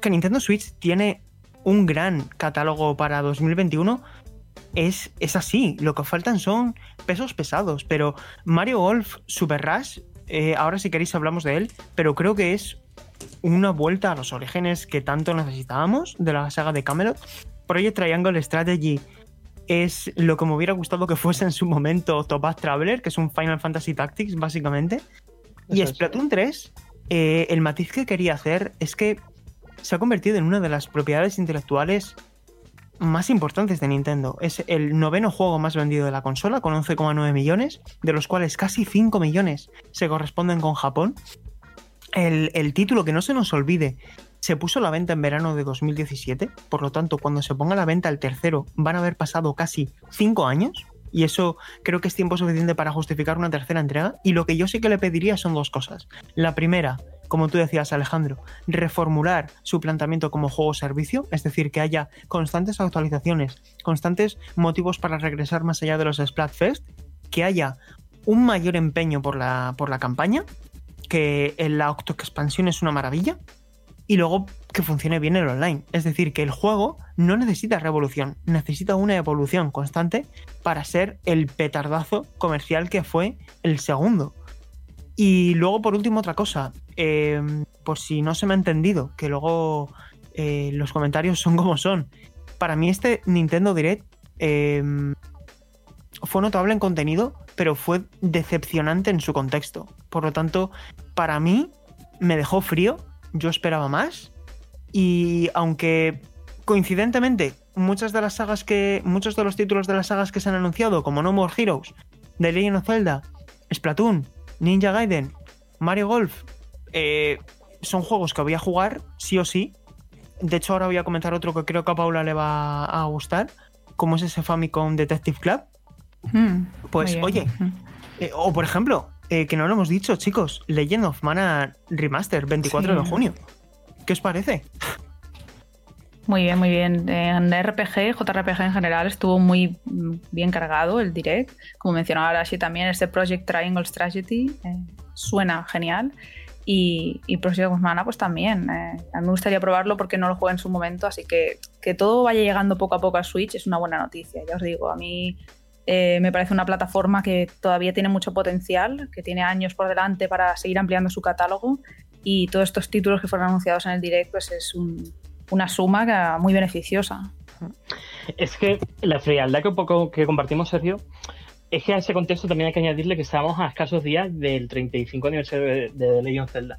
que Nintendo Switch tiene un gran catálogo para 2021 es, es así. Lo que faltan son pesos pesados. Pero Mario Golf Super Rush, eh, ahora si queréis hablamos de él, pero creo que es una vuelta a los orígenes que tanto necesitábamos de la saga de Camelot. Project Triangle Strategy es lo que me hubiera gustado que fuese en su momento Topaz Traveler, que es un Final Fantasy Tactics, básicamente. y Splatoon 3, eh, el matiz que quería hacer es que se ha convertido en una de las propiedades intelectuales más importantes de Nintendo. Es el noveno juego más vendido de la consola, con 11,9 millones, de los cuales casi 5 millones se corresponden con Japón. El, título, que no se nos olvide, se puso a la venta en verano de 2017, por lo tanto, cuando se ponga a la venta el tercero, van a haber pasado casi 5 años. Y eso creo que es tiempo suficiente para justificar una tercera entrega. Y lo que yo sí que le pediría son dos cosas. La primera, como tú decías Alejandro, reformular su planteamiento como juego-servicio, es decir, que haya constantes actualizaciones, constantes motivos para regresar más allá de los Splatfest, que haya un mayor empeño por la, por la campaña, que la expansión es una maravilla, y luego que funcione bien el online. Es decir, que el juego no necesita revolución, necesita una evolución constante para ser el petardazo comercial que fue el segundo. Y luego, por último, otra cosa. Eh, por si no se me ha entendido, que luego eh, los comentarios son como son. Para mí este Nintendo Direct eh, fue notable en contenido, pero fue decepcionante en su contexto. Por lo tanto, para mí me dejó frío, yo esperaba más. Y aunque coincidentemente muchas de las sagas que. muchos de los títulos de las sagas que se han anunciado, como No More Heroes, The Legend of Zelda, Splatoon, Ninja Gaiden, Mario Golf, eh, son juegos que voy a jugar sí o sí. De hecho, ahora voy a comentar otro que creo que a Paula le va a gustar, como es ese Famicom Detective Club. Mm, Pues, oye, Mm. eh, o por ejemplo, eh, que no lo hemos dicho, chicos, Legend of Mana Remaster, 24 Sí. de junio. ¿Qué os parece? Muy bien, muy bien. En RPG, JRPG en general, estuvo muy bien cargado el direct. Como mencionaba Arashi también, este Project Triangle Strategy eh, suena genial. Y, y Project Mana, pues también. eh, a mí me gustaría probarlo porque no lo jugué en su momento, así que que todo vaya llegando poco a poco a Switch es una buena noticia. Ya os digo, a mí eh, me parece una plataforma que todavía tiene mucho potencial, que tiene años por delante para seguir ampliando su catálogo. Y todos estos títulos que fueron anunciados en el direct, pues es un, una suma que- muy beneficiosa. Es que la frialdad que un poco que compartimos, Sergio, es que a ese contexto también hay que añadirle que estamos a escasos días del 35 aniversario de, de Legend Zelda.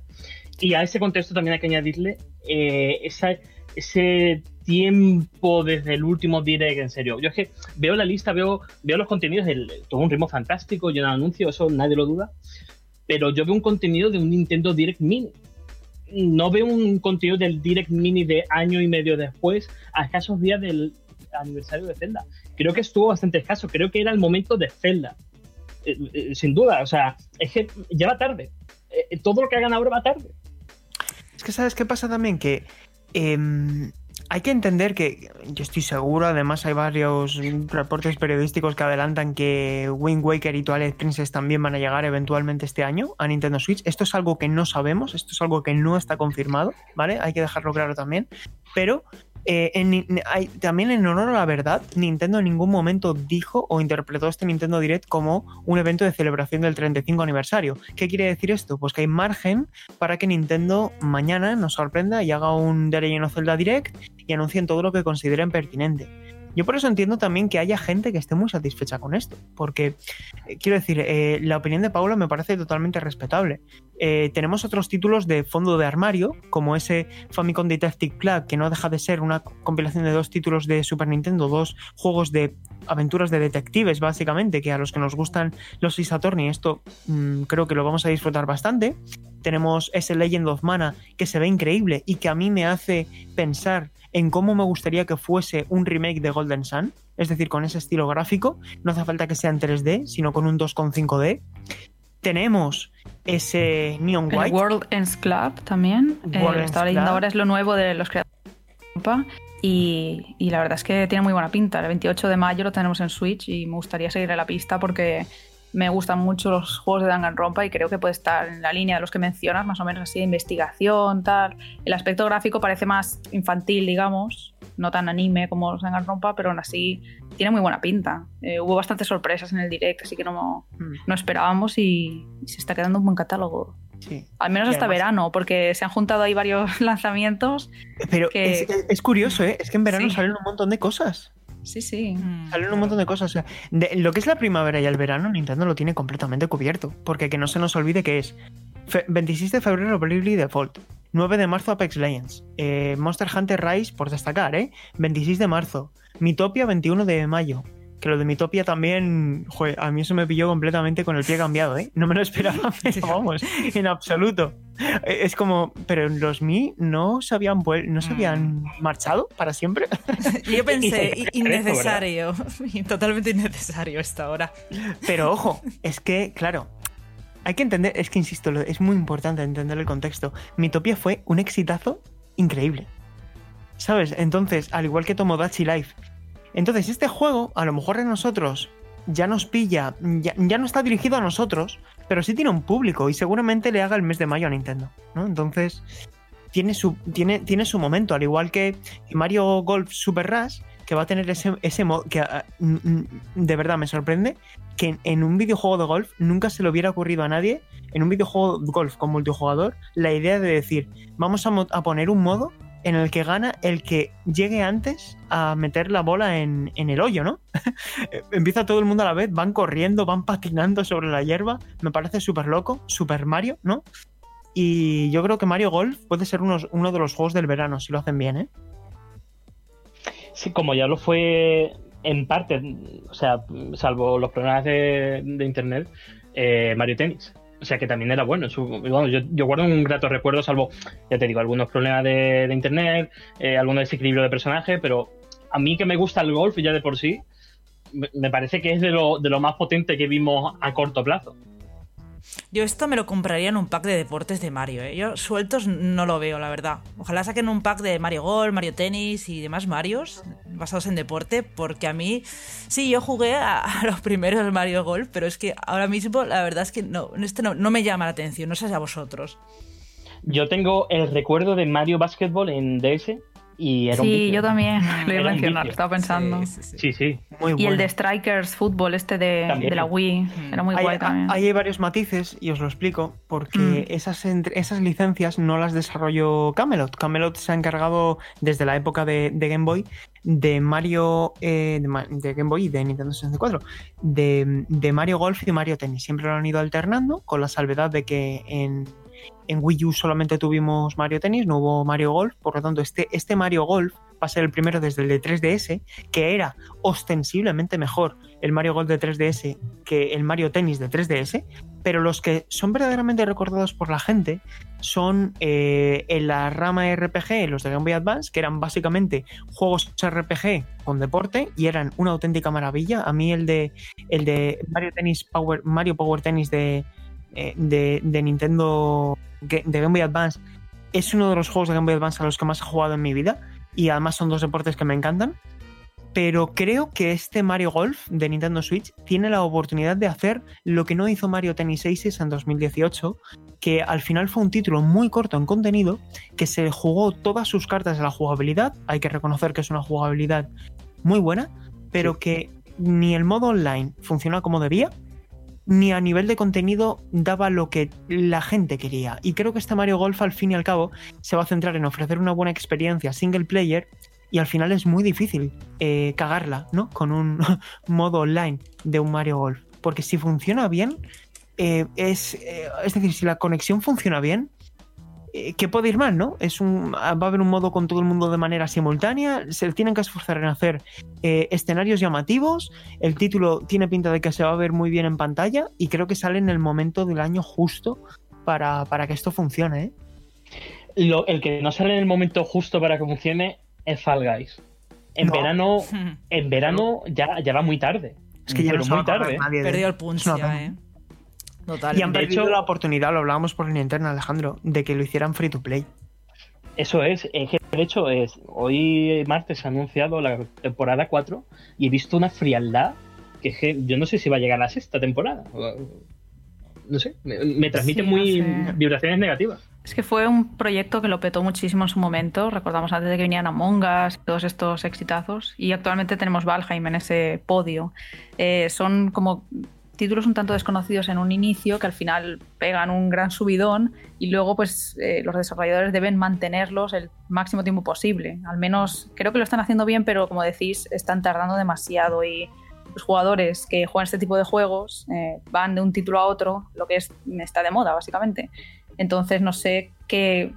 Y a ese contexto también hay que añadirle eh, esa- ese tiempo desde el último direct, en serio. Yo es que veo la lista, veo, veo los contenidos, el, todo un ritmo fantástico, lleno de anuncios, eso nadie lo duda. Pero yo veo un contenido de un Nintendo Direct Mini. No veo un contenido del Direct Mini de año y medio después, a escasos días del aniversario de Zelda. Creo que estuvo bastante escaso, creo que era el momento de Zelda. Eh, eh, sin duda, o sea, es que ya va tarde. Eh, todo lo que hagan ahora va tarde. Es que, ¿sabes qué pasa también? Que em, hay que entender que, yo estoy seguro, además hay varios reportes periodísticos que adelantan que Wind Waker y Twilight Princess también van a llegar eventualmente este año a Nintendo Switch. Esto es algo que no sabemos, esto es algo que no está confirmado, ¿vale? Hay que dejarlo claro también. Pero eh, en hay- también en honor a la verdad, Nintendo en ningún momento dijo o interpretó este Nintendo Direct como un evento de celebración del 35 aniversario. ¿Qué quiere decir esto? Pues que hay margen para que Nintendo mañana nos sorprenda y haga un The Legend Zelda Direct y anuncien todo lo que consideren pertinente. Yo por eso entiendo también que haya gente que esté muy satisfecha con esto, porque eh, quiero decir, eh, la opinión de Paula me parece totalmente respetable. Eh, tenemos otros títulos de fondo de armario, como ese Famicom Detective Club, que no deja de ser una compilación de dos títulos de Super Nintendo, dos juegos de aventuras de detectives, básicamente, que a los que nos gustan los Attorney, esto mm, creo que lo vamos a disfrutar bastante. Tenemos ese Legend of Mana que se ve increíble y que a mí me hace pensar en cómo me gustaría que fuese un remake de Golden Sun, es decir, con ese estilo gráfico, no hace falta que sea en 3D, sino con un 2,5D. Tenemos ese Neon El White. World Ends Club también. eh, World Ends estaba leyendo ahora, es lo nuevo de los creadores de Europa. Y, y la verdad es que tiene muy buena pinta. El 28 de mayo lo tenemos en Switch y me gustaría seguirle la pista porque me gustan mucho los juegos de Danganronpa y creo que puede estar en la línea de los que mencionas, más o menos así de investigación, tal. El aspecto gráfico parece más infantil, digamos, no tan anime como los Danganronpa, pero aún así tiene muy buena pinta. Eh, hubo bastantes sorpresas en el direct, así que no, Mm, no esperábamos y, y se está quedando un buen catálogo. sí. Al menos hasta además- verano, porque se han juntado ahí varios lanzamientos. Pero que- es, es- es curioso, ¿eh? Es que en verano Sí. salen un montón de cosas. Sí, sí. Mm, Salen un montón de cosas. O sea, de- lo que es la primavera y el verano, Nintendo lo tiene completamente cubierto. Porque que no se nos olvide que es fe- 26 de febrero Bravely Default. 9 de marzo Apex Legends. eh, Monster Hunter Rise, por destacar, ¿eh? 26 de marzo. Mitopia 21 de mayo. Que lo de Mitopia también, joder, a mí eso me pilló completamente con el pie cambiado, ¿eh? No me lo esperaba, pero vamos, en absoluto. Eh, Es como, pero los Mi no se habían, no se habían marchado para siempre. Yo pensé, innecesario, totalmente innecesario esta hora. Pero ojo, es que, claro, hay que entender, es que insisto, es muy importante entender el contexto. Mitopia fue un exitazo increíble. ¿Sabes? Entonces, al igual que Tomodachi Life. Entonces, este juego, a lo mejor a nosotros ya nos pilla, ya, ya no está dirigido a nosotros, pero sí tiene un público y seguramente le haga el mes de mayo a Nintendo, ¿no? Entonces, tiene su, tiene, tiene su momento, al igual que Mario Golf Super Rush, que va a tener ese, ese modo que ah, de verdad me sorprende que en, un videojuego de golf nunca se le hubiera ocurrido a nadie, en un videojuego de golf con multijugador, la idea de decir, vamos a, mo- a poner un modo en el que gana el que llegue antes a meter la bola en, en el hoyo, ¿no? Empieza todo el mundo a la vez, van corriendo, van patinando sobre la hierba, me parece súper loco, Super Mario, ¿no? Y yo creo que Mario Golf puede ser unos- uno de los juegos del verano, si lo hacen bien, ¿eh? Sí, como ya lo fue en parte, o sea, salvo los problemas de, de internet, eh, Mario Tennis. O sea que también era bueno. Yo, guardo un grato recuerdo, salvo, ya te digo, algunos problemas de, de internet, eh, algún desequilibrio de personaje, pero a mí que me gusta el golf ya de por sí, me, me parece que es de lo, de lo más potente que vimos a corto plazo. Yo esto me lo compraría en un pack de deportes de Mario. ¿eh? Yo sueltos no lo veo, la verdad. Ojalá saquen un pack de Mario Golf, Mario Tennis y demás Marios basados en deporte, porque a mí, sí, yo jugué a, los primeros Mario Golf, pero es que ahora mismo la verdad es que no, este no, no me llama la atención, no sé si a vosotros. Yo tengo el recuerdo de Mario Basketball en DS y era un Sí, vicio. yo también lo iba a mencionar, estaba pensando. Sí, sí, sí. Sí, sí. Muy Y bueno. el de Strikers Football, este de, la Wii, era muy Hay- guay también. Ahí hay varios matices y os lo explico porque Mm. esas, entre- esas licencias no las desarrolló Camelot. Camelot se ha encargado desde la época de, de Game Boy de Mario eh, de Game Boy y de Nintendo 64 de, de Mario Golf y Mario Tennis. Siempre lo han ido alternando con la salvedad de que en, en Wii U solamente tuvimos Mario Tennis, no hubo Mario Golf. Por lo tanto, este, este Mario Golf va a ser el primero desde el de 3DS que era ostensiblemente mejor el Mario Golf de 3DS que el Mario Tennis de 3DS, pero los que son verdaderamente recordados por la gente son eh, en la rama RPG, los de Game Boy Advance, que eran básicamente juegos RPG con deporte y eran una auténtica maravilla. A mí el de el de Mario Tennis Power, Mario Power Tennis de, eh, de, de Nintendo de Game Boy Advance. Es uno de los juegos de Game Boy Advance a los que más he jugado en mi vida y además son dos deportes que me encantan. Pero creo que este Mario Golf de Nintendo Switch tiene la oportunidad de hacer lo que no hizo Mario Tennis Aces en 2018, que al final fue un título muy corto en contenido, que se jugó todas sus cartas de la jugabilidad, hay que reconocer que es una jugabilidad muy buena, pero que ni el modo online funciona como debía, ni a nivel de contenido daba lo que la gente quería. Y creo que este Mario Golf al fin y al cabo se va a centrar en ofrecer una buena experiencia single player y al final es muy difícil eh, cagarla, ¿no? Con un modo online de un Mario Golf. Porque si funciona bien, eh, es, eh, es decir, si la conexión funciona bien, eh, ¿qué puede ir mal, no? Es un, va a haber un modo con todo el mundo de manera simultánea, se tienen que esforzar en hacer eh, escenarios llamativos, el título tiene pinta de que se va a ver muy bien en pantalla y creo que sale en el momento del año justo para, para que esto funcione, ¿eh? Lo- el que no sale en el momento justo para que funcione es Fall Guys. En No. verano, en verano ya, ya va muy tarde. Es que ya Pero no muy tarde. nadie Perdió el punch ya. ¿eh? Total. Y han De perdido hecho- la oportunidad, lo hablábamos por línea interna, Alejandro, de que lo hicieran free to play. Eso es, es que de hecho es hoy martes se ha anunciado la temporada 4 y he visto una frialdad que, es que yo no sé si va a llegar a la sexta temporada. No sé, me, me transmite Sí, muy no sé. vibraciones negativas. Es que fue un proyecto que lo petó muchísimo en su momento. Recordamos antes de que vinieran Among Us, todos estos exitazos. Y actualmente tenemos Valheim en ese podio. Eh, son como títulos un tanto desconocidos en un inicio que al final pegan un gran subidón y luego pues eh, los desarrolladores deben mantenerlos el máximo tiempo posible. Al menos creo que lo están haciendo bien, pero como decís, están tardando demasiado y los jugadores que juegan este tipo de juegos eh, van de un título a otro, lo que es, está de moda básicamente. Entonces no sé qué,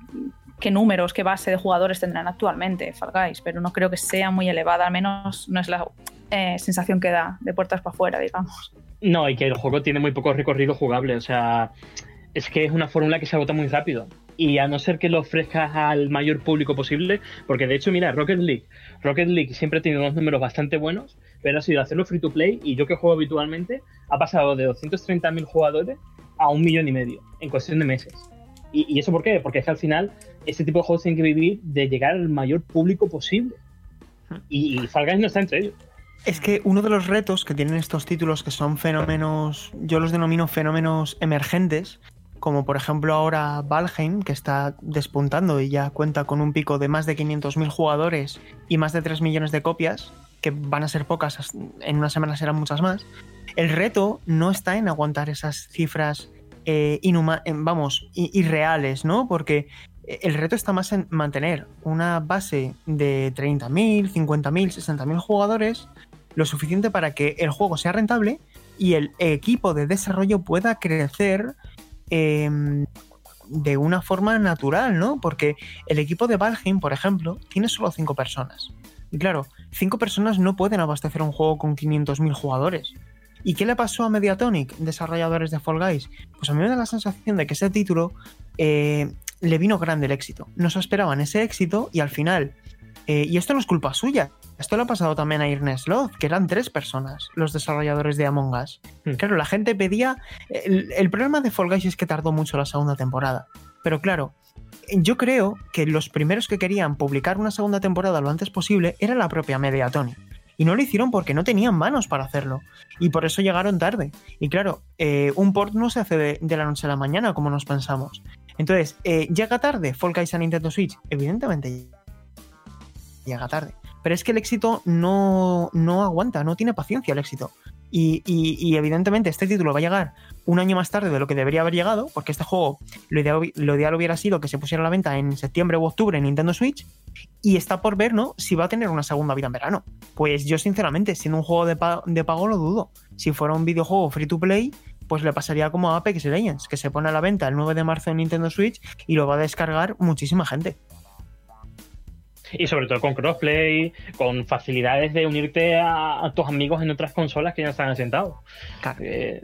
qué números, qué base de jugadores tendrán actualmente Fall Guys, pero no creo que sea muy elevada, al menos no es la eh, sensación que da de puertas para afuera, digamos. No, y que el juego tiene muy poco recorrido jugable, o sea, es que es una fórmula que se agota muy rápido. Y a no ser que lo ofrezcas al mayor público posible, porque de hecho, mira, Rocket League. Rocket League siempre ha tenido unos números bastante buenos, pero ha sido hacerlo free to play y yo que juego habitualmente, ha pasado de 230.000 jugadores a un millón y medio en cuestión de meses. ¿Y, ¿Y eso por qué? Porque es que al final este tipo de juegos tienen que vivir de llegar al mayor público posible. Y, y Fall Guys no está entre ellos. Es que uno de los retos que tienen estos títulos que son fenómenos, yo los denomino fenómenos emergentes, como por ejemplo ahora Valheim, que está despuntando y ya cuenta con un pico de más de 500.000 jugadores y más de 3 millones de copias, que van a ser pocas, en una semana serán muchas más, el reto no está en aguantar esas cifras eh, vamos, irreales, ¿no? Porque el reto está más en mantener una base de 30.000, 50.000, 60.000 jugadores, lo suficiente para que el juego sea rentable y el equipo de desarrollo pueda crecer em, de una forma natural, ¿no? Porque el equipo de Valheim, por ejemplo, tiene solo 5 personas. Y claro, 5 personas no pueden abastecer un juego con 500.000 jugadores. ¿Y qué le pasó a Mediatonic, desarrolladores de Fall Guys? Pues a mí me da la sensación de que ese título eh, le vino grande el éxito. No se esperaban ese éxito y al final, eh, y esto no es culpa suya, esto le ha pasado también a Irnes Sloth, que eran tres personas los desarrolladores de Among Us. Hmm. Claro, la gente pedía... El, problema de Fall Guys es que tardó mucho la segunda temporada. Pero claro, yo creo que los primeros que querían publicar una segunda temporada lo antes posible era la propia Mediatonic. Y no lo hicieron porque no tenían manos para hacerlo. Y por eso llegaron tarde. Y claro, eh, un port no se hace de, la noche a la mañana como nos pensamos. Entonces, eh, ¿llega tarde Fall Guys a Nintendo Switch? Evidentemente llega tarde. Pero es que el éxito no, no aguanta, no tiene paciencia el éxito. Y, evidentemente este título va a llegar un año más tarde de lo que debería haber llegado, porque este juego lo ideal, hubiera sido que se pusiera a la venta en septiembre u octubre en Nintendo Switch, y está por ver, ¿no? Si va a tener una segunda vida en verano. Pues yo, sinceramente, siendo un juego de, de pago, lo dudo. Si fuera un videojuego free to play, pues le pasaría como a Apex Legends, que se pone a la venta el 9 de marzo en Nintendo Switch y lo va a descargar muchísima gente y sobre todo con crossplay, con facilidades de unirte a, tus amigos en otras consolas que ya están asentados. Eh,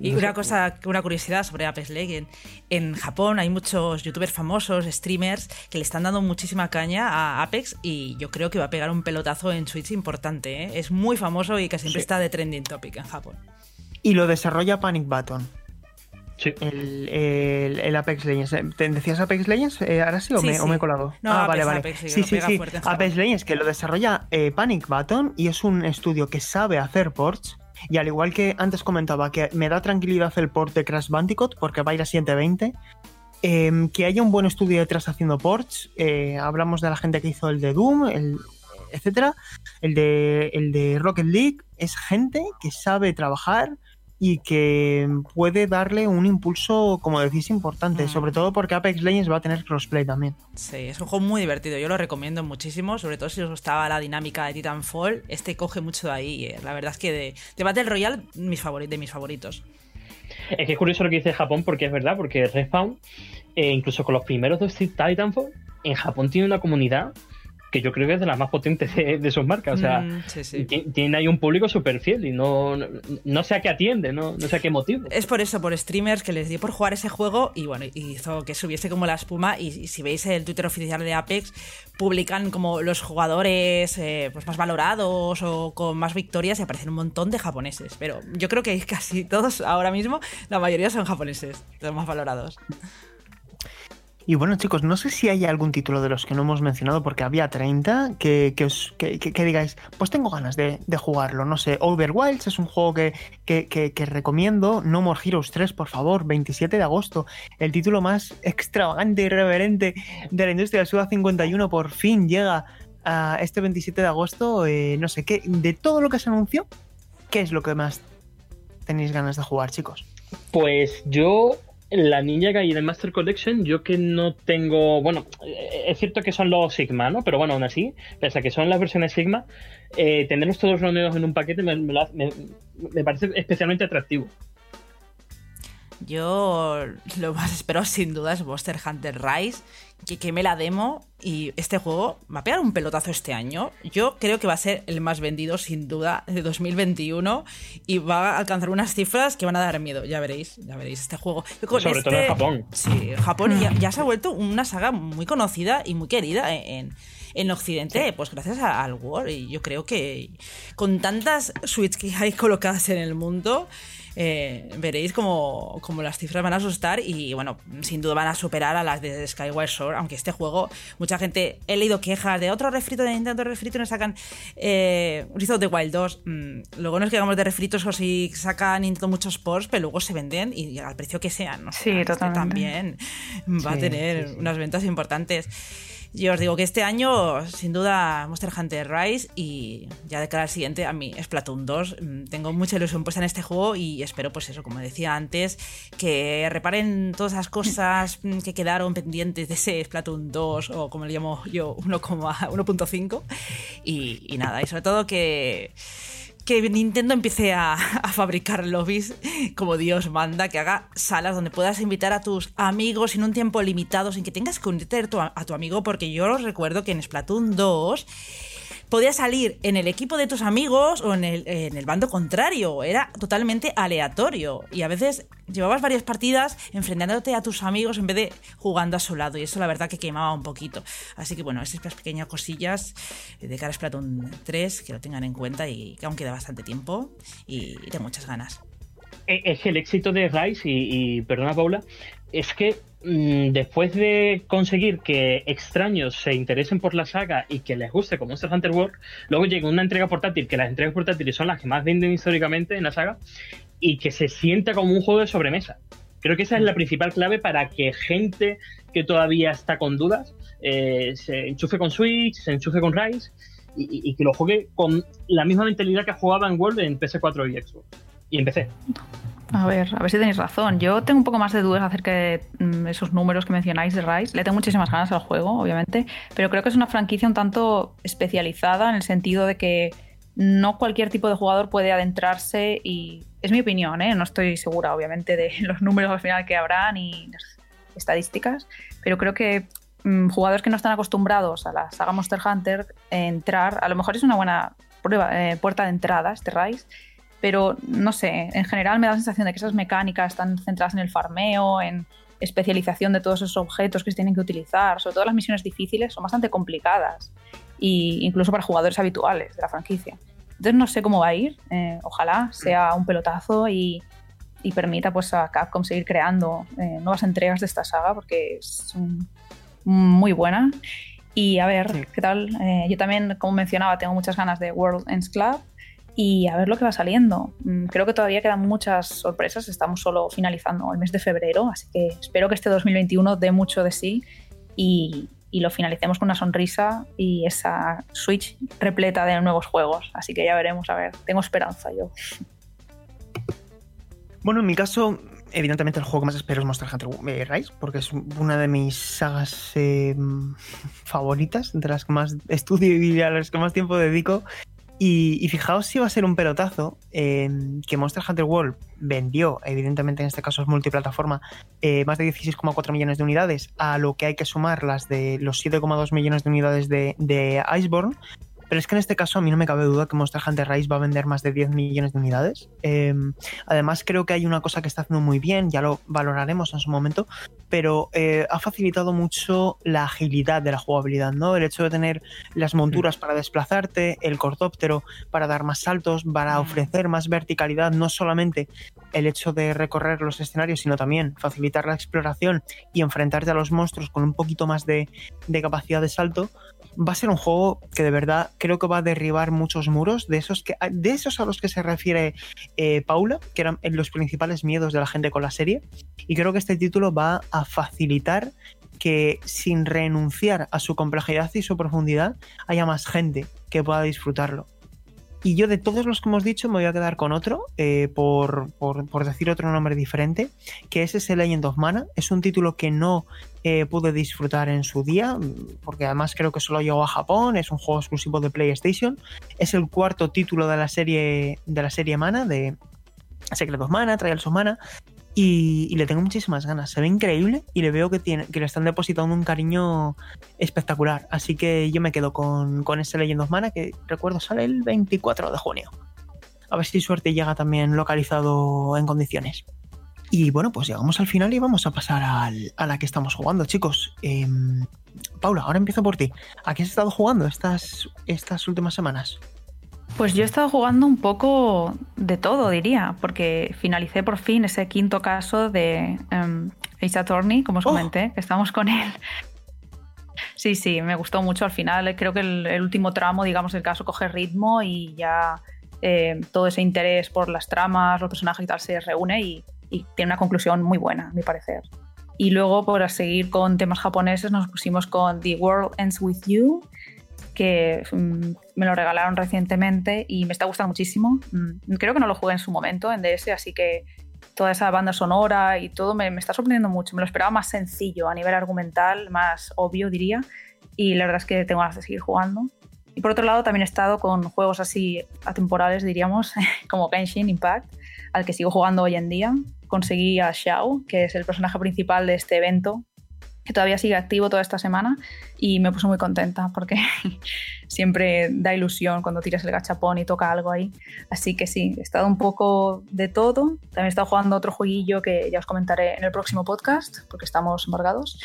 y una cosa, una curiosidad sobre Apex Legends. En Japón hay muchos youtubers famosos, streamers, que le están dando muchísima caña a Apex y yo creo que va a pegar un pelotazo en Switch importante. ¿eh? Es muy famoso y que siempre está de trending topic en Japón. Y lo desarrolla Panic Button. El, Apex Legends. Eh, ¿Te decías Apex Legends? Eh, ¿Ahora sí o, me, he colado? No, ah, vale, vale. sí, sí, sí. Apex Legends, que lo desarrolla eh, Panic Button y es un estudio que sabe hacer ports. Y al igual que antes comentaba que me da tranquilidad el port de Crash Bandicoot porque va a ir a 720, em, que haya un buen estudio detrás haciendo ports. hablamos de la gente que hizo el de Doom, el, etcétera. El de, el de Rocket League es gente que sabe trabajar y que puede darle un impulso, como decís, importante, sobre mm. todo porque Apex Legends va a tener crossplay también. Sí, es un juego muy divertido, yo lo recomiendo muchísimo, sobre todo si os gustaba la dinámica de Titanfall, este coge mucho de ahí, eh. la verdad es que de, de Battle Royale mis de mis favoritos. Es que es curioso lo que dice Japón, porque es verdad, porque Respawn, eh, incluso con los primeros dos Titanfall, en Japón tiene una comunidad que yo creo que es de las más potentes de, sus marcas. O sea, mm, tiene ahí un público súper fiel y no, no, sé a qué atiende, no, no sé a qué motivo. Es por eso, por streamers que les dio por jugar ese juego y bueno, hizo que subiese como la espuma. Y, si veis el Twitter oficial de Apex, publican como los jugadores eh, pues más valorados o con más victorias y aparecen un montón de japoneses. Pero yo creo que casi todos ahora mismo, la mayoría son japoneses, los más valorados. Y bueno, chicos, no sé si hay algún título de los que no hemos mencionado, porque había 30, que, que, os, que, digáis, pues tengo ganas de, jugarlo. No sé, Overwilds es un juego que, recomiendo. No More Heroes 3, por favor, 27 de agosto. El título más extravagante y reverente de la industria del Suda 51 por fin llega a este 27 de agosto. Eh, no sé, ¿qué, de todo lo que se anunció, ¿qué es lo que más tenéis ganas de jugar, chicos? Pues yo la Ninja y el Master Collection, yo que no tengo. Bueno, eh, es cierto que son los Sigma, ¿no? Pero bueno, aún así, pese a que son las versiones Sigma, eh, tenerlos todos reunidos en un paquete me, me parece especialmente atractivo. Yo lo más espero sin duda es Monster Hunter Rise, que queme la demo y este juego va a pegar un pelotazo este año. Yo creo que va a ser el más vendido sin duda de 2021 y va a alcanzar unas cifras que van a dar miedo. Ya veréis, ya veréis este juego. Sobre todo en Japón. Sí, Japón ya, se ha vuelto una saga muy conocida y muy querida en, en Occidente, pues gracias al War. Y yo creo que con tantas suites que hay colocadas en el mundo, eh, veréis como, las cifras van a asustar y bueno, sin duda van a superar a las de Skyward Sword, aunque este juego, mucha gente, he leído quejas de otro refrito de Nintendo refrito nos sacan eh, Breath de Wild 2. Mm, luego nos quedamos de refritos o si sacan Nintendo muchos ports, pero luego se venden y al precio que sean. Sí, este totalmente. también va a tener unas ventas importantes. Yo os digo que este año, sin duda, Monster Hunter Rise y ya de cara al siguiente, a mí Splatoon 2. Mm, tengo mucha ilusión puesta en este juego y espero, pues eso, como decía antes, que reparen todas esas cosas mm, que quedaron pendientes de ese Splatoon 2 o como le llamo yo, 1,5. Y, y nada, y sobre todo que que Nintendo empiece a, fabricar lobbies como Dios manda, que haga salas donde puedas invitar a tus amigos en un tiempo limitado sin que tengas que unirte a tu amigo, porque yo recuerdo que en Splatoon 2 podías salir en el equipo de tus amigos o en el, en el, bando contrario. Era totalmente aleatorio. Y a veces llevabas varias partidas enfrentándote a tus amigos en vez de jugando a su lado. Y eso la verdad que quemaba un poquito. Así que bueno, esas pequeñas cosillas de cara a Splatoon 3 que lo tengan en cuenta y que aún queda bastante tiempo y, tengo muchas ganas. Eh, es el éxito de Rise y, perdona Paula, es que Mm, después de conseguir que extraños se interesen por la saga y que les guste como Monster Hunter World, luego llega una entrega portátil, que las entregas portátiles son las que más venden históricamente en la saga, y que se sienta como un juego de sobremesa. Creo que esa es la principal clave para que gente que todavía está con dudas eh, se enchufe con Switch, se enchufe con Rise y, y, que lo juegue con la misma mentalidad que jugaba en World en PS4 y Xbox. Y en PC. A ver, a ver si tenéis razón. Yo tengo un poco más de dudas acerca de mm, esos números que mencionáis de Rise. Le tengo muchísimas ganas al juego, obviamente, pero creo que es una franquicia un tanto especializada en el sentido de que no cualquier tipo de jugador puede adentrarse y es mi opinión, ¿eh? no estoy segura obviamente de los números al final que habrá ni las estadísticas, pero creo que mm, jugadores que no están acostumbrados a la saga Monster Hunter entrar, a lo mejor es una buena prueba, eh, puerta de entrada este Rise pero no sé, en general me da la sensación de que esas mecánicas están centradas en el farmeo, en especialización de todos esos objetos que se tienen que utilizar, sobre todo las misiones difíciles son bastante complicadas, e incluso para jugadores habituales de la franquicia. Entonces no sé cómo va a ir, eh, ojalá sea un pelotazo y, permita pues, a Capcom seguir creando eh, nuevas entregas de esta saga, porque es muy buena. Y a ver, ¿qué tal? Eh, yo también, como mencionaba, tengo muchas ganas de World Ends Club y a ver lo que va saliendo. Mm, creo que todavía quedan muchas sorpresas, estamos solo finalizando el mes de febrero, así que espero que este 2021 dé mucho de sí y, lo finalicemos con una sonrisa y esa Switch repleta de nuevos juegos. Así que ya veremos, a ver, tengo esperanza yo. Bueno, en mi caso, evidentemente el juego que más espero es Monster Hunter eh, Rise, porque es una de mis sagas eh, favoritas, de las que más estudio y a las que más tiempo dedico. Y, fijaos si va a ser un pelotazo que Monster Hunter World vendió, evidentemente en este caso es multiplataforma, eh, más de 16,4 millones de unidades, a lo que hay que sumar las de los 7,2 millones de unidades de, de Iceborne. Pero es que en este caso a mí no me cabe duda que Monster Hunter Rise va a vender más de 10 millones de unidades. Em, además creo que hay una cosa que está haciendo muy bien, ya lo valoraremos en su momento, pero eh, ha facilitado mucho la agilidad de la jugabilidad, ¿no? El hecho de tener las monturas para desplazarte, el cortóptero para dar más saltos, para ofrecer más verticalidad, no solamente el hecho de recorrer los escenarios, sino también facilitar la exploración y enfrentarte a los monstruos con un poquito más de, de capacidad de salto va a ser un juego que de verdad creo que va a derribar muchos muros de esos, que, de esos a los que se refiere eh, Paula, que eran los principales miedos de la gente con la serie. Y creo que este título va a facilitar que sin renunciar a su complejidad y su profundidad haya más gente que pueda disfrutarlo. Y yo de todos los que hemos dicho me voy a quedar con otro, eh, por, decir otro nombre diferente, que es ese Legend of Mana. Es un título que no eh, pude disfrutar en su día, porque además creo que solo llegó a Japón, es un juego exclusivo de PlayStation. Es el cuarto título de la serie, de la serie Mana, de Secret of Mana, Trials of Mana, y, le tengo muchísimas ganas. Se ve increíble y le veo que, tiene, que le están depositando un cariño espectacular. Así que yo me quedo con, con Legend of Mana que recuerdo sale el 24 de junio. A ver si suerte llega también localizado en condiciones. Y bueno, pues llegamos al final y vamos a pasar a la que estamos jugando, chicos. Em, Paula, ahora empiezo por ti. ¿A qué has estado jugando estas, estas últimas semanas? Pues yo he estado jugando un poco de todo, diría, porque finalicé por fin ese quinto caso de um, Ace Attorney, como os oh. comenté, que estamos con él. Sí, sí, me gustó mucho al final. Creo que el, último tramo, digamos, del caso coge ritmo y ya eh, todo ese interés por las tramas, los personajes y tal se reúne y, y, tiene una conclusión muy buena, a mi parecer. Y luego, por seguir con temas japoneses, nos pusimos con The World Ends With You, que mm, me lo regalaron recientemente y me está gustando muchísimo. Mm, creo que no lo jugué en su momento en DS, así que toda esa banda sonora y todo me, me, está sorprendiendo mucho. Me lo esperaba más sencillo a nivel argumental, más obvio diría. Y la verdad es que tengo ganas de seguir jugando. Y por otro lado también he estado con juegos así atemporales, diríamos, como Genshin Impact, al que sigo jugando hoy en día. Conseguí a Xiao, que es el personaje principal de este evento, que todavía sigue activo toda esta semana y me puse muy contenta porque siempre da ilusión cuando tiras el gachapón y toca algo ahí. Así que sí, he estado un poco de todo. También he estado jugando otro jueguillo que ya os comentaré en el próximo podcast porque estamos embargados.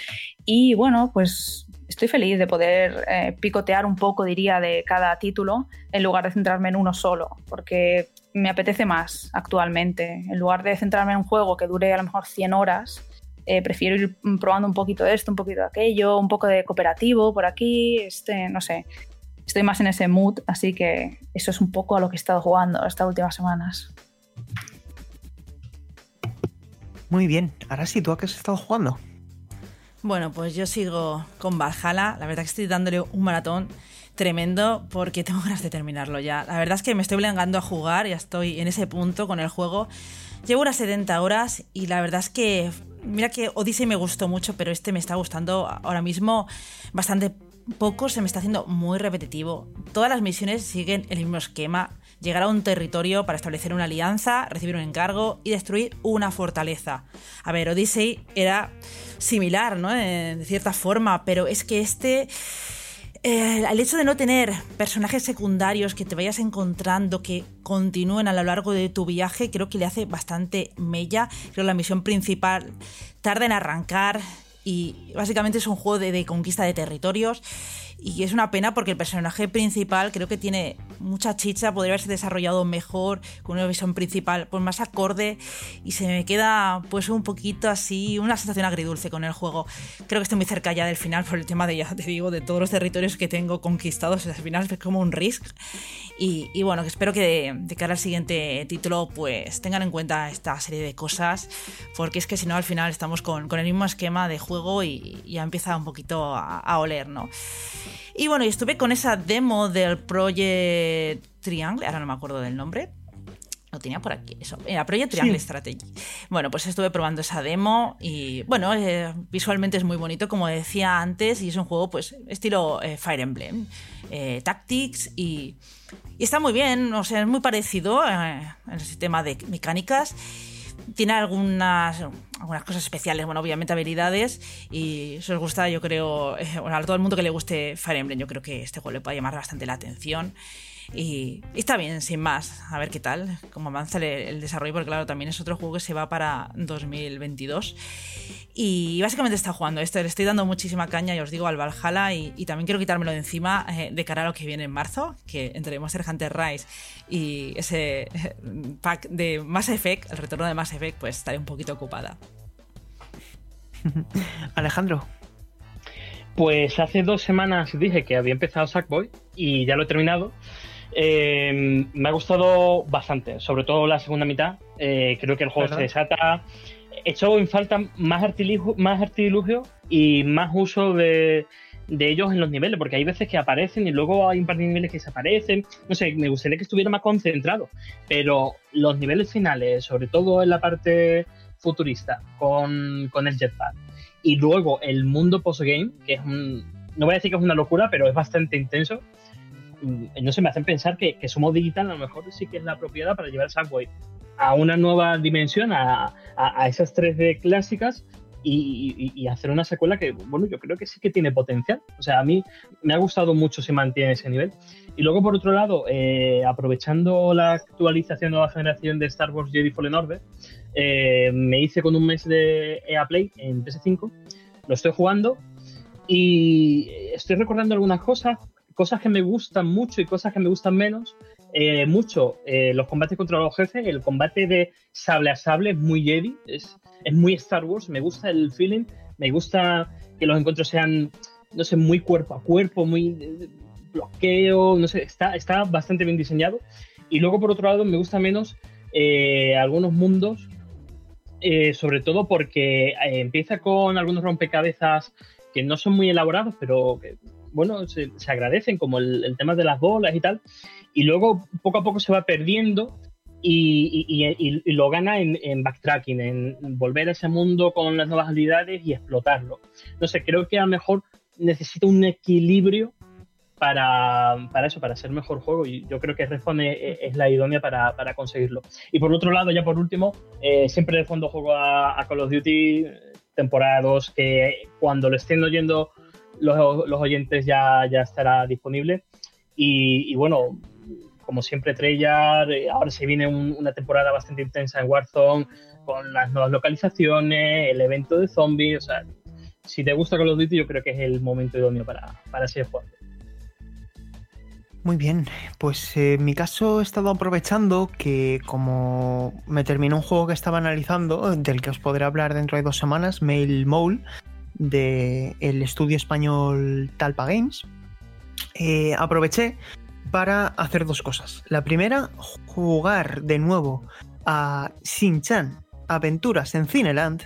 Y bueno, pues estoy feliz de poder eh, picotear un poco, diría, de cada título en lugar de centrarme en uno solo, porque me apetece más actualmente. En lugar de centrarme en un juego que dure a lo mejor 100 horas, eh, prefiero ir probando un poquito de esto, un poquito de aquello, un poco de cooperativo por aquí, este, no sé. Estoy más en ese mood, así que eso es un poco a lo que he estado jugando estas últimas semanas. Muy bien, ahora sí, ¿tú a qué has estado jugando? Bueno, pues yo sigo con Valhalla. La verdad que estoy dándole un maratón tremendo porque tengo ganas de terminarlo ya. La verdad es que me estoy obligando a jugar, ya estoy en ese punto con el juego. Llevo unas 70 horas y la verdad es que mira que Odyssey me gustó mucho, pero este me está gustando ahora mismo bastante poco, se me está haciendo muy repetitivo. Todas las misiones siguen el mismo esquema. Llegar a un territorio para establecer una alianza, recibir un encargo y destruir una fortaleza. A ver, Odyssey era similar, ¿no? De cierta forma, pero es que este eh, el hecho de no tener personajes secundarios que te vayas encontrando, que continúen a lo largo de tu viaje, creo que le hace bastante mella. Creo que la misión principal tarda en arrancar y básicamente es un juego de conquista de territorios y es una pena porque el personaje principal creo que tiene mucha chicha, podría haberse desarrollado mejor, con una visión principal pues más acorde y se me queda pues un poquito así, una sensación agridulce con el juego. Creo que estoy muy cerca ya del final por el tema de, ya te digo, de todos los territorios que tengo conquistados, al final es como un risk. Y, y bueno, espero que de, cara al siguiente título pues tengan en cuenta esta serie de cosas, porque es que si no al final estamos con, con el mismo esquema de juego y, ya empieza un poquito a, a oler, ¿no? Y bueno, y estuve con esa demo del Project Triangle, ahora no me acuerdo del nombre. Lo tenía por aquí, eso. Era Project Triangle Strategy. Bueno, pues estuve probando esa demo y, bueno, eh, visualmente es muy bonito, como decía antes, y es un juego, pues, estilo eh, Fire Emblem, eh, Tactics y, y, está muy bien, o sea, es muy parecido en el sistema de mecánicas tiene algunas, algunas cosas especiales, bueno, obviamente habilidades, y si os gusta, yo creo, eh, bueno, a todo el mundo que le guste Fire Emblem, yo creo que este juego le puede llamar bastante la atención. Y, está bien, sin más, a ver qué tal, cómo avanza el, desarrollo, porque claro, también es otro juego que se va para 2022. Y básicamente está jugando esto, le estoy dando muchísima caña, y os digo, al Valhalla, y, también quiero quitármelo de encima eh, de cara a lo que viene en marzo, que entre Monster Hunter Rise y ese eh, pack de Mass Effect, el retorno de Mass Effect, pues estaré un poquito ocupada. Alejandro. Pues hace dos semanas dije que había empezado Sackboy y ya lo he terminado. Eh, me ha gustado bastante, sobre todo la segunda mitad. Eh, creo que el juego se desata. He hecho en falta más artilugio, más artilugio y más uso de, ellos en los niveles, porque hay veces que aparecen y luego hay un par de niveles que desaparecen. No sé, me gustaría que estuviera más concentrado. Pero los niveles finales, sobre todo en la parte futurista, con, con el jetpack, y luego el mundo postgame, que es un. No voy a decir que es una locura, pero es bastante intenso no sé, me hacen pensar que, que Sumo Digital a lo mejor sí que es la propiedad para llevar Sackboy a una nueva dimensión, a, a, esas 3D clásicas y, hacer una secuela que, bueno, yo creo que sí que tiene potencial. O sea, a mí me ha gustado mucho si mantiene ese nivel. Y luego, por otro lado, eh, aprovechando la actualización de nueva generación de Star Wars Jedi Fallen Order, eh, me hice con un mes de EA Play en PS5, lo estoy jugando y estoy recordando algunas cosas, cosas que me gustan mucho y cosas que me gustan menos. Eh, mucho eh, los combates contra los jefes, el combate de sable a sable es muy Jedi, es, es muy Star Wars, me gusta el feeling, me gusta que los encuentros sean, no sé, muy cuerpo a cuerpo, muy eh, bloqueo, no sé, está, está bastante bien diseñado. Y luego, por otro lado, me gusta menos algunos mundos eh, sobre todo porque eh, empieza con algunos rompecabezas que no son muy elaborados, pero que, bueno, se, agradecen, como el, tema de las bolas y tal, y luego poco a poco se va perdiendo y, lo gana en, backtracking, en volver a ese mundo con las nuevas habilidades y explotarlo. No sé, creo que a lo mejor necesita un equilibrio para, para, eso, para ser mejor juego. Y yo creo que Respawn es, la idónea para, para, conseguirlo. Y por otro lado, ya por último, eh, siempre de fondo juego a, Call of Duty temporada 2, que cuando lo estén oyendo los, oyentes ya, ya estará disponible. Y, bueno, como siempre, Treyarch, eh, ahora se viene una temporada bastante intensa en Warzone, con las nuevas localizaciones, el evento de zombies, o sea, si te gusta Call of Duty, yo creo que es el momento idóneo para, para seguir jugando. Muy bien, pues eh, en mi caso he estado aprovechando que como me terminó un juego que estaba analizando, del que os podré hablar dentro de dos semanas, Mail Mole, del estudio español Talpa Games, eh, aproveché para hacer dos cosas. La primera, jugar de nuevo a Shin-Chan Aventuras en Cineland,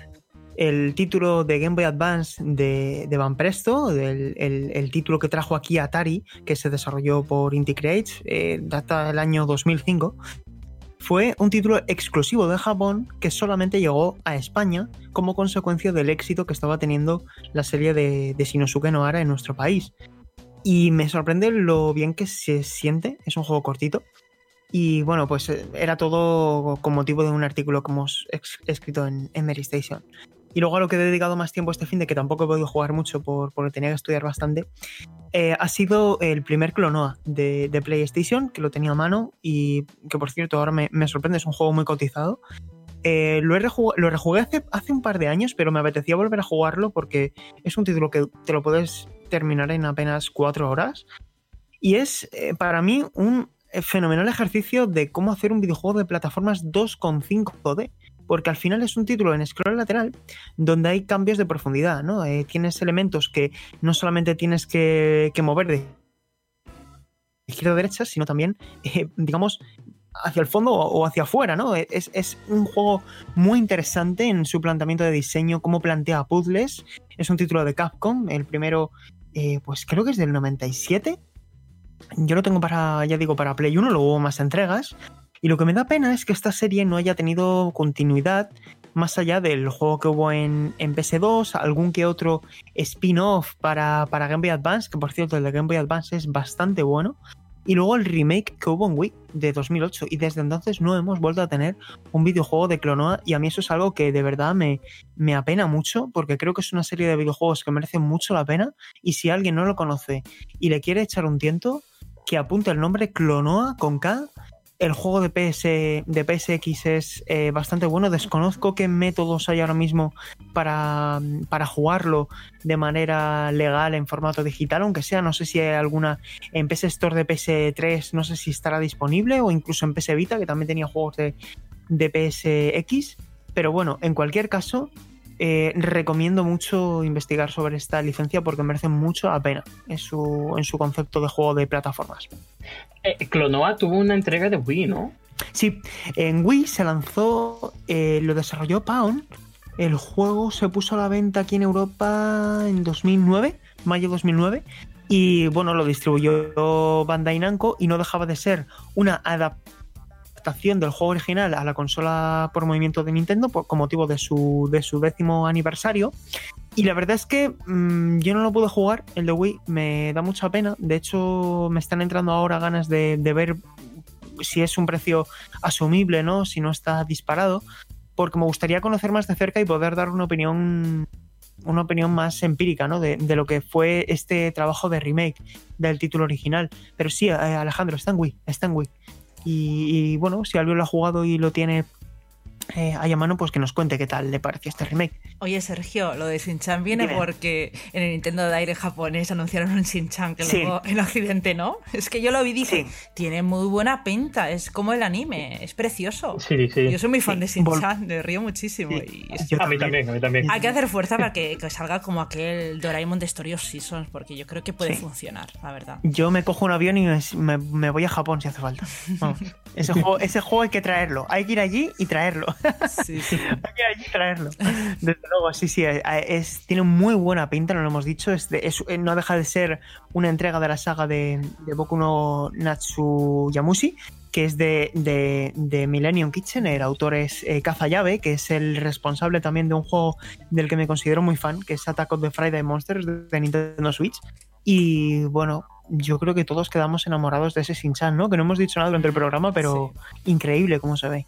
el título de Game Boy Advance de, Van Presto, el, título que trajo aquí Atari, que se desarrolló por Inti Creates, eh, data del año 2005, fue un título exclusivo de Japón que solamente llegó a España como consecuencia del éxito que estaba teniendo la serie de, de Shinosuke Nohara en nuestro país. Y me sorprende lo bien que se siente, es un juego cortito. Y bueno, pues eh, era todo con motivo de un artículo que hemos escrito en, en Station. Y luego a lo que he dedicado más tiempo este fin de que tampoco he podido jugar mucho por, porque tenía que estudiar bastante, eh, ha sido el primer Clonoa de, PlayStation, que lo tenía a mano y que por cierto ahora me, sorprende, es un juego muy cotizado. Eh, lo, lo rejugué hace, hace un par de años, pero me apetecía volver a jugarlo porque es un título que te lo puedes terminar en apenas cuatro horas. Y es eh, para mí un fenomenal ejercicio de cómo hacer un videojuego de plataformas 2.5D porque al final es un título en scroll lateral donde hay cambios de profundidad, ¿no? Eh, tienes elementos que no solamente tienes que, mover de izquierda a derecha, sino también, eh, digamos, hacia el fondo o hacia afuera, ¿no? Es, un juego muy interesante en su planteamiento de diseño, cómo plantea puzzles. Es un título de Capcom, el primero, eh, pues creo que es del 97. Yo lo tengo para, ya digo, para Play 1, luego más entregas. Y lo que me da pena es que esta serie no haya tenido continuidad más allá del juego que hubo en, PS2, algún que otro spin-off para, para Game Boy Advance, que por cierto el de Game Boy Advance es bastante bueno, y luego el remake que hubo en Wii de 2008 y desde entonces no hemos vuelto a tener un videojuego de Clonoa y a mí eso es algo que de verdad me, me apena mucho porque creo que es una serie de videojuegos que merecen mucho la pena y si alguien no lo conoce y le quiere echar un tiento que apunte el nombre Clonoa con K el juego de, PS, de PSX es eh, bastante bueno. Desconozco qué métodos hay ahora mismo para, para, jugarlo de manera legal en formato digital, aunque sea, no sé si hay alguna en PS Store de PS3, no sé si estará disponible, o incluso en PS Vita, que también tenía juegos de, de PSX. Pero bueno, en cualquier caso, eh, recomiendo mucho investigar sobre esta licencia porque merece mucho la pena en su, en su concepto de juego de plataformas. Eh, Clonoa tuvo una entrega de Wii, ¿no? Sí, en Wii se lanzó, eh, lo desarrolló Pound. El juego se puso a la venta aquí en Europa en 2009, mayo 2009. Y bueno, lo distribuyó Bandai Namco y no dejaba de ser una adaptación del juego original a la consola por movimiento de Nintendo con motivo de su, de su décimo aniversario. Y la verdad es que mm, yo no lo pude jugar, el de Wii, me da mucha pena. De hecho, me están entrando ahora ganas de, ver si es un precio asumible, ¿no? Si no está disparado. Porque me gustaría conocer más de cerca y poder dar una opinión una opinión más empírica ¿no? de, de, lo que fue este trabajo de remake del título original. Pero sí, eh, Alejandro, está en Wii, está en Wii. Y, bueno, si alguien lo ha jugado y lo tiene eh, a mano, pues que nos cuente qué tal le pareció este remake. Oye, Sergio, lo de Shin-Chan viene porque en el Nintendo de aire japonés anunciaron un Shin-Chan que luego en Occidente no. Es que yo lo vi y dije, tiene muy buena pinta, es como el anime, es precioso. Sí, sí. Yo soy muy fan de Shin-Chan, me río muchísimo. Y a mí también, a mí también. Hay que hacer fuerza para que, salga como aquel Doraemon de Story of Seasons, porque yo creo que puede funcionar, la verdad. Yo me cojo un avión y me, voy a Japón si hace falta. ese, juego, ese juego hay que traerlo, hay que ir allí y traerlo. Sí, sí. Hay que, traerlo. Desde luego, sí, sí. eh, Es, tiene muy buena pinta, no lo hemos dicho. Es de- es- eh, no deja de ser una entrega de la saga de, de Boku no Natsuyamushi, que es de, de, de Millennium Kitchen. El autor es eh, Kazayabe, que es el responsable también de un juego del que me considero muy fan, que es Attack of the Friday Monsters de, Nintendo Switch. Y bueno, yo creo que todos quedamos enamorados de ese Shin-Chan, ¿no? Que no hemos dicho nada durante el programa, pero increíble cómo se ve.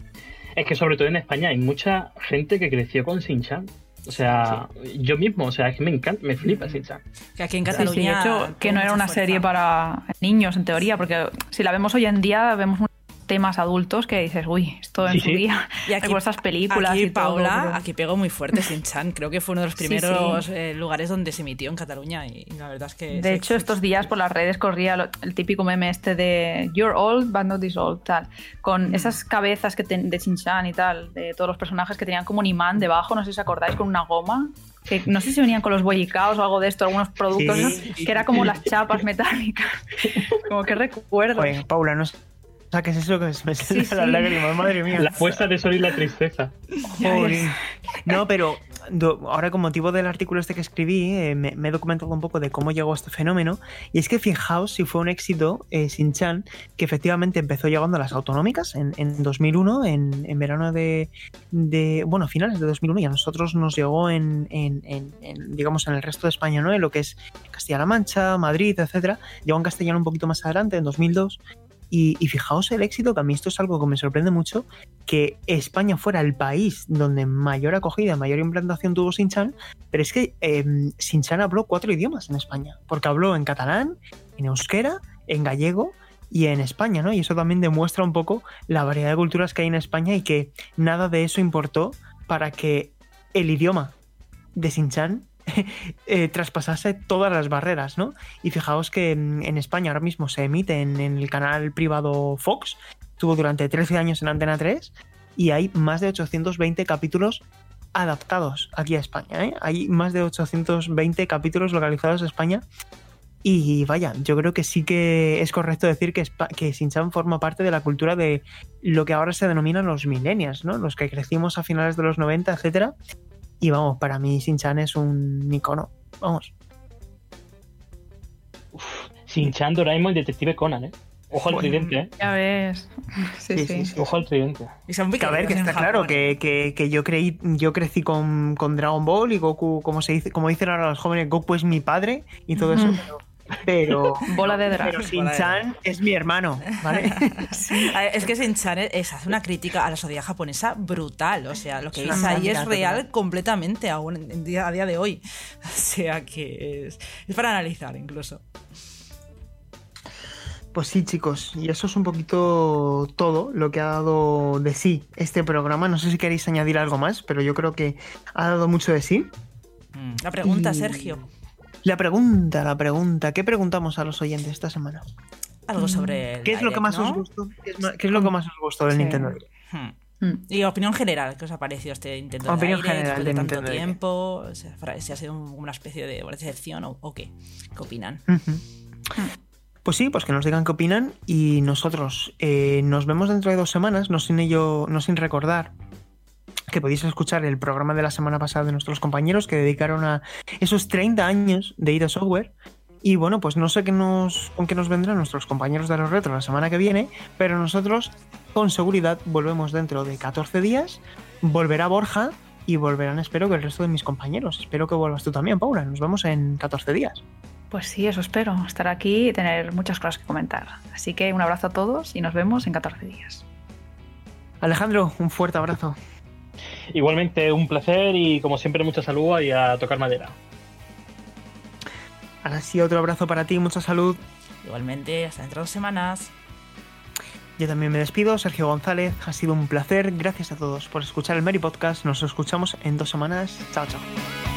Es que sobre todo en España hay mucha gente que creció con Shin-Chan. O sea, yo mismo, o sea, es que me encanta, me flipa Shin-Chan. Que aquí en Sí, sí, Cataluña. de hecho, que no era una fuerza. serie para niños en teoría, porque si la vemos hoy en día, vemos unos temas adultos que dices, uy, esto en Sí, su día. Y aquí, estas películas aquí y todo, Paula, pero- aquí pegó muy fuerte Sin-Chan. Creo que fue uno de los primeros sí. eh, lugares donde se emitió en Cataluña y, y la verdad es que... De sí, hecho, sí, estos sí. días por las redes corría lo- el típico meme este de You're old, but not this old, tal. Con Mm. esas cabezas que ten- de Shin-Chan y tal, de todos los personajes que tenían como un imán debajo, no sé si os acordáis, con una goma. Que no sé si venían con los boyicaos o algo de esto, algunos productos, Sí. ¿no? que era como las chapas metálicas. como que recuerdo. Joder, Paula, no saques eso que me salen Sí, las sí. lágrimas, madre mía. La fuerza de sol y la tristeza. No, pero do- ahora con motivo del artículo este que escribí, eh, me, me he documentado un poco de cómo llegó este fenómeno. Y es que fijaos si fue un éxito eh, Shin-Chan, que efectivamente empezó llegando a las autonómicas en, en 2001, en, en verano de, de, bueno, finales de 2001, y a nosotros nos llegó en, en- en- en, digamos, en el resto de España, ¿no? En lo que es Castilla-La Mancha, Madrid, etcétera. Llegó en castellano un poquito más adelante, en 2002. Y, y fijaos el éxito, que a mí esto es algo que me sorprende mucho, que España fuera el país donde mayor acogida, mayor implantación tuvo Sinchan, pero es que eh, Sinchan habló cuatro idiomas en España, porque habló en catalán, en euskera, en gallego y en España, ¿no? Y eso también demuestra un poco la variedad de culturas que hay en España y que nada de eso importó para que el idioma de Sinchan eh, traspasase todas las barreras, ¿no? Y fijaos que en España ahora mismo se emite en, el canal privado Fox, estuvo durante 13 años en Antena 3 y hay más de 820 capítulos adaptados aquí a España. ¿eh? Hay más de 820 capítulos localizados en España. Y vaya, yo creo que sí que es correcto decir que, que Shin-Chan forma parte de la cultura de lo que ahora se denominan los millennials, ¿no? Los que crecimos a finales de los 90, etcétera. Y vamos, para mí Shin-Chan es un icono. Vamos. Shin-Chan, Doraemon y Detective Conan, ¿eh? Ojo al Bueno. tridente, ¿eh? Ya ves. Sí, Sí, sí. sí, sí. Ojo al tridente. Y son Que a ver, que está claro que, que- que yo creí, yo crecí con, con Dragon Ball y Goku, como se dice, como dicen ahora los jóvenes, Goku es mi padre y todo eso, pero, pero, Bola de drag. pero Shin-Chan es mi hermano, ¿vale? Es que Shin-Chan es, hace una crítica a la sociedad japonesa brutal. O sea, lo que veis ahí es real total. completamente aún día- a día de hoy. O sea que es, es para analizar incluso. Pues sí, chicos, y eso es un poquito todo lo que ha dado de sí este programa. No sé si queréis añadir algo más, pero yo creo que ha dado mucho de sí. La pregunta, Y- Sergio. La pregunta, la pregunta, ¿qué preguntamos a los oyentes esta semana? Algo sobre. el ¿Qué es lo que Direct, más ¿no? os gustó? ¿Qué es, ma- qué es lo que más os gustó del Sí. Nintendo? Hmm. Mm. Y opinión general, ¿qué os ha parecido este Nintendo Opinión Direct general después de de tanto Nintendo tiempo? O sea, fra- si ha sido un- una especie de decepción o, o qué? ¿Qué opinan? Pues sí, pues que nos digan qué opinan y nosotros eh, nos vemos dentro de dos semanas, no sin ello, no sin recordar que podéis escuchar el programa de la semana pasada de nuestros compañeros que dedicaron a esos 30 años de ID Software. Y bueno, pues no sé qué nos, con qué nos vendrán nuestros compañeros de los retros la semana que viene, pero nosotros con seguridad volvemos dentro de 14 días, volverá Borja y volverán, espero que el resto de mis compañeros. Espero que vuelvas tú también, Paula. Nos vemos en 14 días. Pues sí, eso espero, estar aquí y tener muchas cosas que comentar. Así que un abrazo a todos y nos vemos en 14 días. Alejandro, un fuerte abrazo. Igualmente un placer y como siempre mucha salud y a tocar madera. Ahora sí, otro abrazo para ti, mucha salud. Igualmente, hasta dentro de dos semanas. Yo también me despido, Sergio González. Ha sido un placer. Gracias a todos por escuchar el Mary Podcast. Nos escuchamos en dos semanas. Chao, chao.